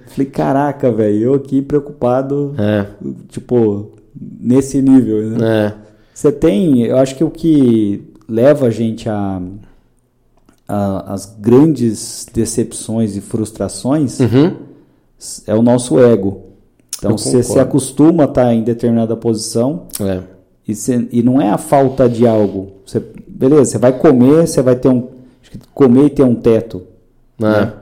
falei, caraca, velho, eu aqui preocupado, é. tipo, nesse nível, né? É. Você tem, eu acho que o que leva a gente a a, as grandes decepções e frustrações uhum. é o nosso ego. Então você se acostuma a estar em determinada posição é. e, e não é a falta de algo. Você, beleza, você vai comer, você vai ter um. Comer e ter um teto. É. Né?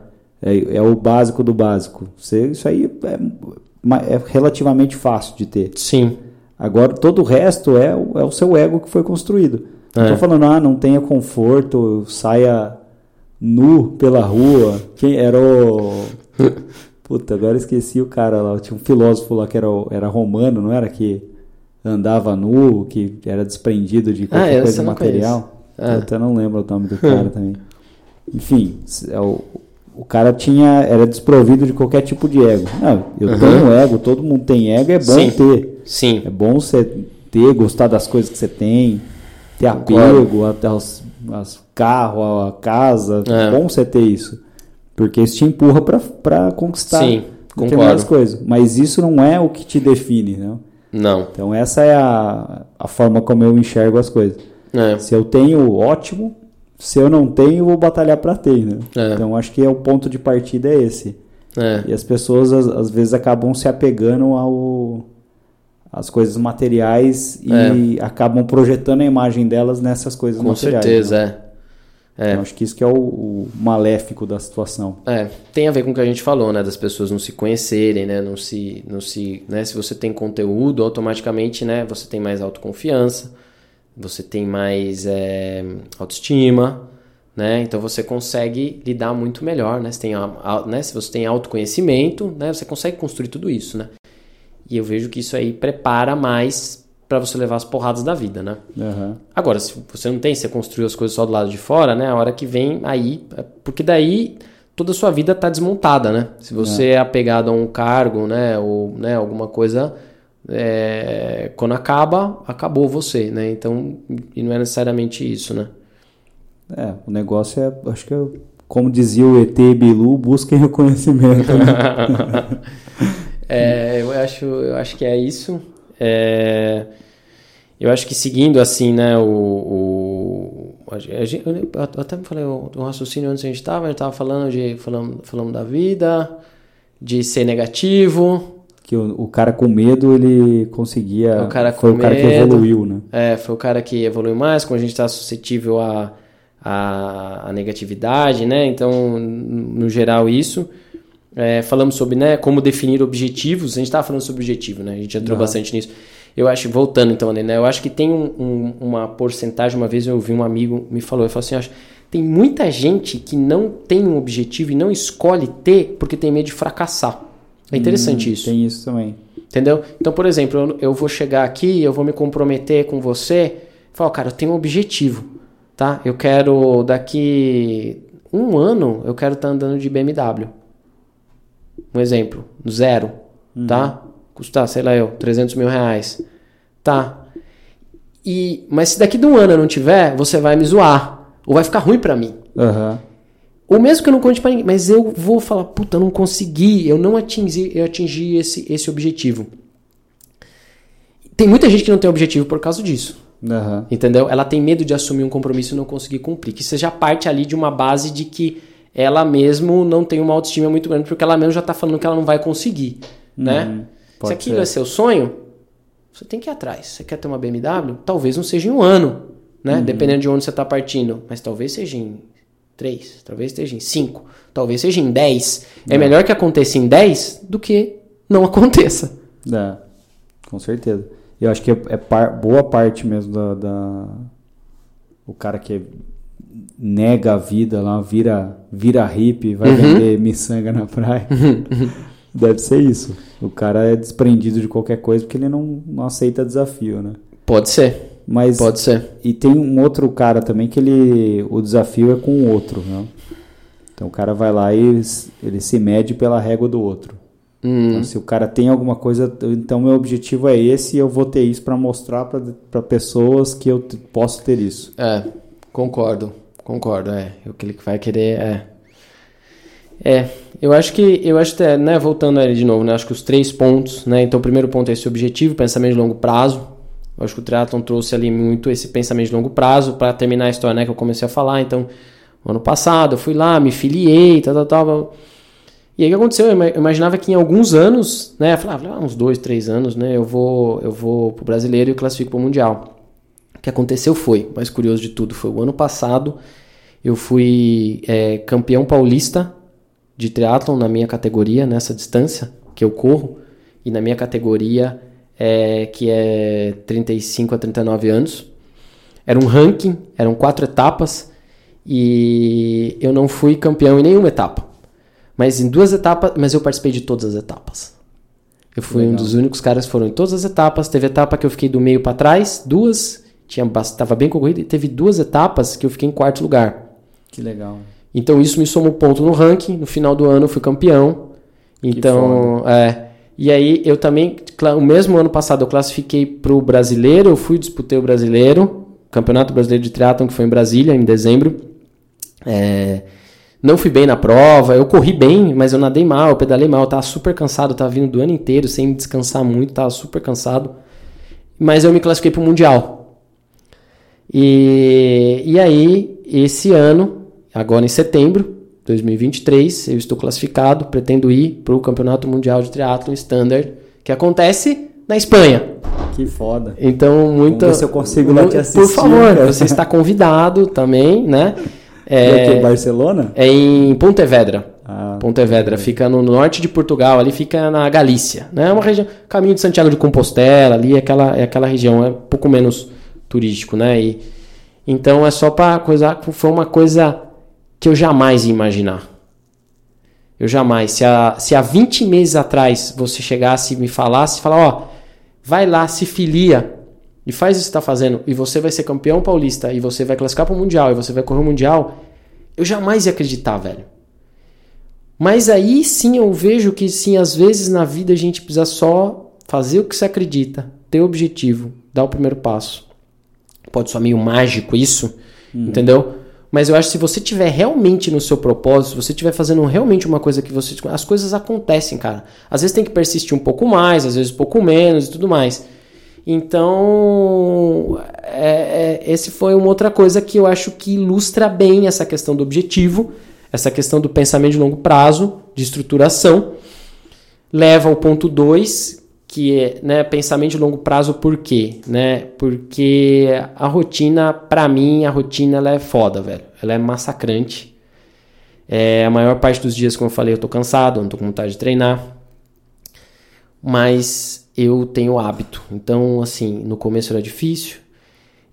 É, é, o básico do básico. Você, isso aí é, é relativamente fácil de ter. Sim. Agora todo o resto é, é o seu ego que foi construído. Não é. tô falando, ah, não tenha conforto, saia nu pela rua. Quem era o. *laughs* Puta, agora esqueci o cara lá. Tinha um filósofo lá que era, era romano, não era? Que andava nu, que era desprendido de qualquer ah, coisa material. Ah. Eu até não lembro o nome do cara também. Enfim, é o, o cara tinha era desprovido de qualquer tipo de ego. Não, eu uhum. tenho ego, todo mundo tem ego, é bom Sim. ter. Sim. É bom você ter, gostar das coisas que você tem ter apego até os as carro, a casa. É. É bom você ter isso. Porque isso te empurra pra, pra conquistar Sim, determinadas concordo. coisas. Mas isso não é o que te define, né? Não. Então essa é a, a forma como eu enxergo as coisas. É. Se eu tenho, ótimo. Se eu não tenho, vou batalhar pra ter, né? É. Então acho que é o ponto de partida é esse. É. E as pessoas às, às vezes acabam se apegando ao às coisas materiais e acabam projetando a imagem delas nessas coisas É. Com materiais. certeza, né? é. É. Então, acho que isso que é o, o maléfico da situação. É, tem a ver com o que a gente falou, né? Das pessoas não se conhecerem, né? Não se, não se, né? Se você tem conteúdo, automaticamente, né? Você tem mais autoconfiança, você tem mais é, autoestima, né? Então você consegue lidar muito melhor, né? Se, tem, né? Se você tem autoconhecimento, né? Você consegue construir tudo isso, né? E eu vejo que isso aí prepara mais para você levar as porradas da vida, né? Aham. Agora, se você não tem, você construiu as coisas só do lado de fora, né? A hora que vem aí, é porque daí toda a sua vida tá desmontada, né? Se você é, apegado a um cargo, né, ou né, alguma coisa, é, quando acaba, acabou você, né? Então, e não é necessariamente isso, né? É, o negócio é, acho que é, como dizia o ET Bilu, busquem reconhecimento. né? *laughs* É, eu acho, eu acho que é isso. É, eu acho que seguindo assim, né, o, o a gente- eu até me falei o, o raciocínio antes a gente estava, a gente estava falando de falando, falando da vida, de ser negativo. que o, o cara com medo, ele conseguia... O cara foi com o cara que medo. evoluiu, né? É, foi o cara que evoluiu mais, como a gente está suscetível à a, a, negatividade, né? Então, no geral, isso. É, falamos sobre né, como definir objetivos. A gente estava falando sobre objetivo, né? A gente entrou bastante nisso. Eu acho, voltando então, né? Eu acho que tem um- um- uma porcentagem. Uma vez eu ouvi um amigo me falou, assim, eu acho, tem muita gente que não tem um objetivo e não escolhe ter porque tem medo de fracassar. É interessante Hum, isso. Tem isso também. Entendeu? Então, por exemplo, eu, eu vou chegar aqui, eu vou me comprometer com você, falar, cara, eu tenho um objetivo, tá? Eu quero daqui um ano, eu quero estar andando de BMW. Um exemplo, zero, tá? Custar, sei lá eu, 300 mil reais, tá? E, mas se daqui de um ano eu não tiver, você vai me zoar, ou vai ficar ruim pra mim. Aham. Ou mesmo que eu não conte pra ninguém, mas eu vou falar, puta, eu não consegui, eu não atingi, eu atingi esse, esse objetivo. Tem muita gente que não tem objetivo por causa disso, Aham. entendeu? Ela tem medo de assumir um compromisso e não conseguir cumprir. Que você já parte ali de uma base de que ela mesmo não tem uma autoestima muito grande, porque ela mesmo já tá falando que ela não vai conseguir, né? Se Uhum. pode aquilo ser. é seu sonho, você tem que ir atrás. Você quer ter uma BMW? Talvez não seja em um ano, né? Uhum. Dependendo de onde você está partindo. Mas talvez seja em três, talvez seja em cinco, talvez seja em dez. É melhor que aconteça em dez do que não *laughs* aconteça. É, com certeza. Eu acho que é, é par- boa parte mesmo da, da- O cara que nega a vida lá, vira, vira hippie, vai Uhum. vender miçanga na praia. *laughs* Deve ser isso. O cara é desprendido de qualquer coisa porque ele não, não aceita desafio, né? Pode ser, Mas pode ser. e tem um outro cara também que ele o desafio é com o outro, né? Então o cara vai lá e ele se mede pela régua do outro. Hum, Então, se o cara tem alguma coisa, então meu objetivo é esse e eu vou ter isso para mostrar para pessoas que eu posso ter isso. é, concordo, concordo. É, o que ele vai querer é. É, eu acho que, eu acho que, né, voltando ali de novo, né, acho que os três pontos, né, então o primeiro ponto é esse objetivo, pensamento de longo prazo, eu acho que o triatlon trouxe ali muito esse pensamento de longo prazo, para terminar a história, né, que eu comecei a falar, então, ano passado eu fui lá, me filiei, tal, tal, tal, e aí o que aconteceu, eu imaginava que em alguns anos, né, eu falava, ah, uns dois, três anos, né, eu vou, eu vou pro brasileiro e classifico pro mundial. Que aconteceu foi, mais curioso de tudo, foi o ano passado, eu fui é, campeão paulista de triatlon na minha categoria, nessa distância que eu corro, e na minha categoria é, que é 35 a 39 anos. Era um ranking, eram quatro etapas, e eu não fui campeão em nenhuma etapa. Mas em duas etapas, mas eu participei de todas as etapas. Eu fui um Legal. dos únicos caras que foram em todas as etapas. Teve etapa que eu fiquei do meio para trás, duas, tinha estava bem concorrido, e teve duas etapas que eu fiquei em quarto lugar. Que legal. Então isso me somou ponto no ranking. No final do ano eu fui campeão. Então, é. E aí eu também, o mesmo ano passado eu classifiquei pro brasileiro, eu fui disputei o brasileiro, Campeonato Brasileiro de Triatlon, que foi em Brasília, em dezembro. É, não fui bem na prova, eu corri bem, mas eu nadei mal, eu pedalei mal, eu tava super cansado, eu tava vindo do ano inteiro sem descansar muito, tava super cansado. Mas eu me classifiquei para o Mundial. E, e aí, esse ano, agora em setembro, 2023, eu estou classificado, pretendo ir para o Campeonato Mundial de Triatlo Standard, que acontece na Espanha. Que foda. Então, muita. Vamos ver se eu consigo lá te assistir. Por favor, cara. você está convidado também, né? É, é Barcelona? É em Pontevedra. Ah, Pontevedra, é. fica no norte de Portugal, ali fica na Galícia, né? É uma região, caminho de Santiago de Compostela, ali é aquela, é aquela região, é um pouco menos turístico, né? E, então é só para coisa, foi uma coisa que eu jamais ia imaginar. Eu jamais. Se há, se há 20 meses atrás você chegasse e me falasse, falar, ó, vai lá, se filia e faz isso que está fazendo, e você vai ser campeão paulista, e você vai classificar para o Mundial, e você vai correr o Mundial, eu jamais ia acreditar, velho. Mas aí sim eu vejo que sim, às vezes na vida a gente precisa só fazer o que você acredita, ter objetivo, dar o primeiro passo. Pode soar meio mágico isso, uhum. entendeu? Mas eu acho que se você tiver realmente no seu propósito, se você estiver fazendo realmente uma coisa que você. As coisas acontecem, cara. Às vezes tem que persistir um pouco mais, às vezes um pouco menos e tudo mais. Então, é, é, esse foi uma outra coisa que eu acho que ilustra bem essa questão do objetivo, essa questão do pensamento de longo prazo, de estruturação. Leva ao ponto 2, que é né, pensamento de longo prazo, por quê? Né? Porque a rotina, para mim, a rotina ela é foda, velho. Ela é massacrante. É, a maior parte dos dias, como eu falei, eu tô cansado, não tô com vontade de treinar. Mas eu tenho hábito. Então, assim, no começo era difícil.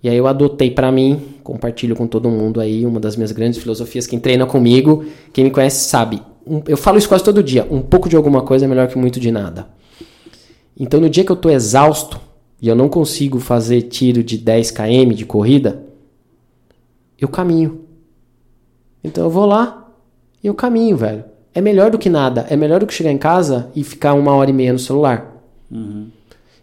E aí eu adotei para mim, compartilho com todo mundo aí, uma das minhas grandes filosofias. Quem treina comigo, quem me conhece sabe. Eu falo isso quase todo dia. Um pouco de alguma coisa é melhor que muito de nada. Então, no dia que eu estou exausto e eu não consigo fazer tiro de 10 km de corrida, eu caminho. Então eu vou lá e eu caminho, velho. É melhor do que nada. É melhor do que chegar em casa e ficar uma hora e meia no celular. Uhum.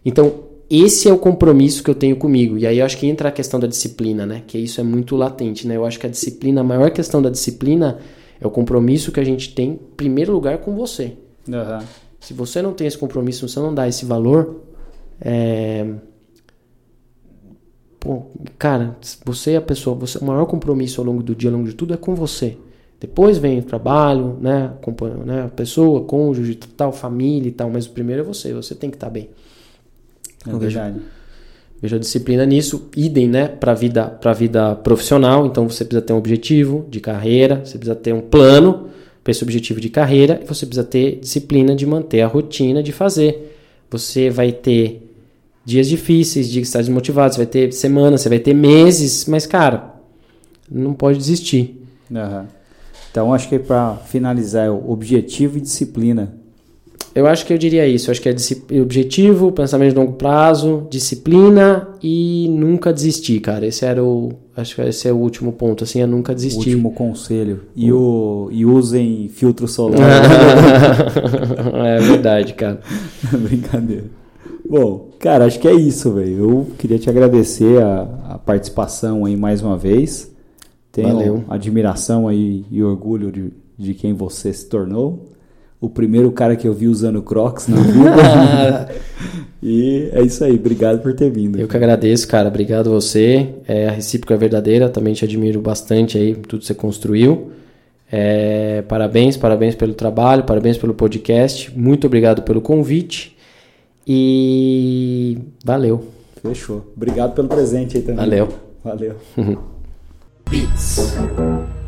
Então, esse é o compromisso que eu tenho comigo. E aí eu acho que entra a questão da disciplina, né? Que isso é muito latente, né? Eu acho que a disciplina, a maior questão da disciplina é o compromisso que a gente tem, em primeiro lugar, com você. Uhum. Se você não tem esse compromisso, se você não dá esse valor, é... Pô, cara, você é a pessoa, você, o maior compromisso ao longo do dia, ao longo de tudo, é com você. Depois vem o trabalho, né, acompanha, né, a pessoa, cônjuge, tal, família e tal, mas o primeiro é você, você tem que estar bem. É verdade. Vejo, vejo a disciplina nisso, idem, né, para vida, para vida profissional, então você precisa ter um objetivo de carreira, você precisa ter um plano para esse objetivo de carreira você precisa ter disciplina de manter a rotina de fazer. Você vai ter dias difíceis, dias que está desmotivado, você vai ter semanas, você vai ter meses, mas cara, não pode desistir. Uhum. Então acho que para finalizar é o objetivo e disciplina eu acho que eu diria isso. Eu acho que é objetivo, pensamento de longo prazo, disciplina e nunca desistir, cara. Esse era o. Acho que esse é o último ponto, assim, é nunca desistir. Último conselho. E, o, e usem filtro solar. *laughs* *laughs* é verdade, cara. *laughs* Brincadeira. Bom, cara, acho que é isso, velho. Eu queria te agradecer a, a participação aí mais uma vez. Tenho Valeu. admiração aí e orgulho de, de quem você se tornou o primeiro cara que eu vi usando Crocs na *laughs* vida. e é isso aí, obrigado por ter vindo. Eu que agradeço, cara, obrigado a você. É, a recíproca é verdadeira, também te admiro bastante aí, tudo que você construiu. É, parabéns, parabéns pelo trabalho, parabéns pelo podcast. Muito obrigado pelo convite. E valeu. Fechou. Obrigado pelo presente aí também. Valeu. Valeu. Beats. *laughs*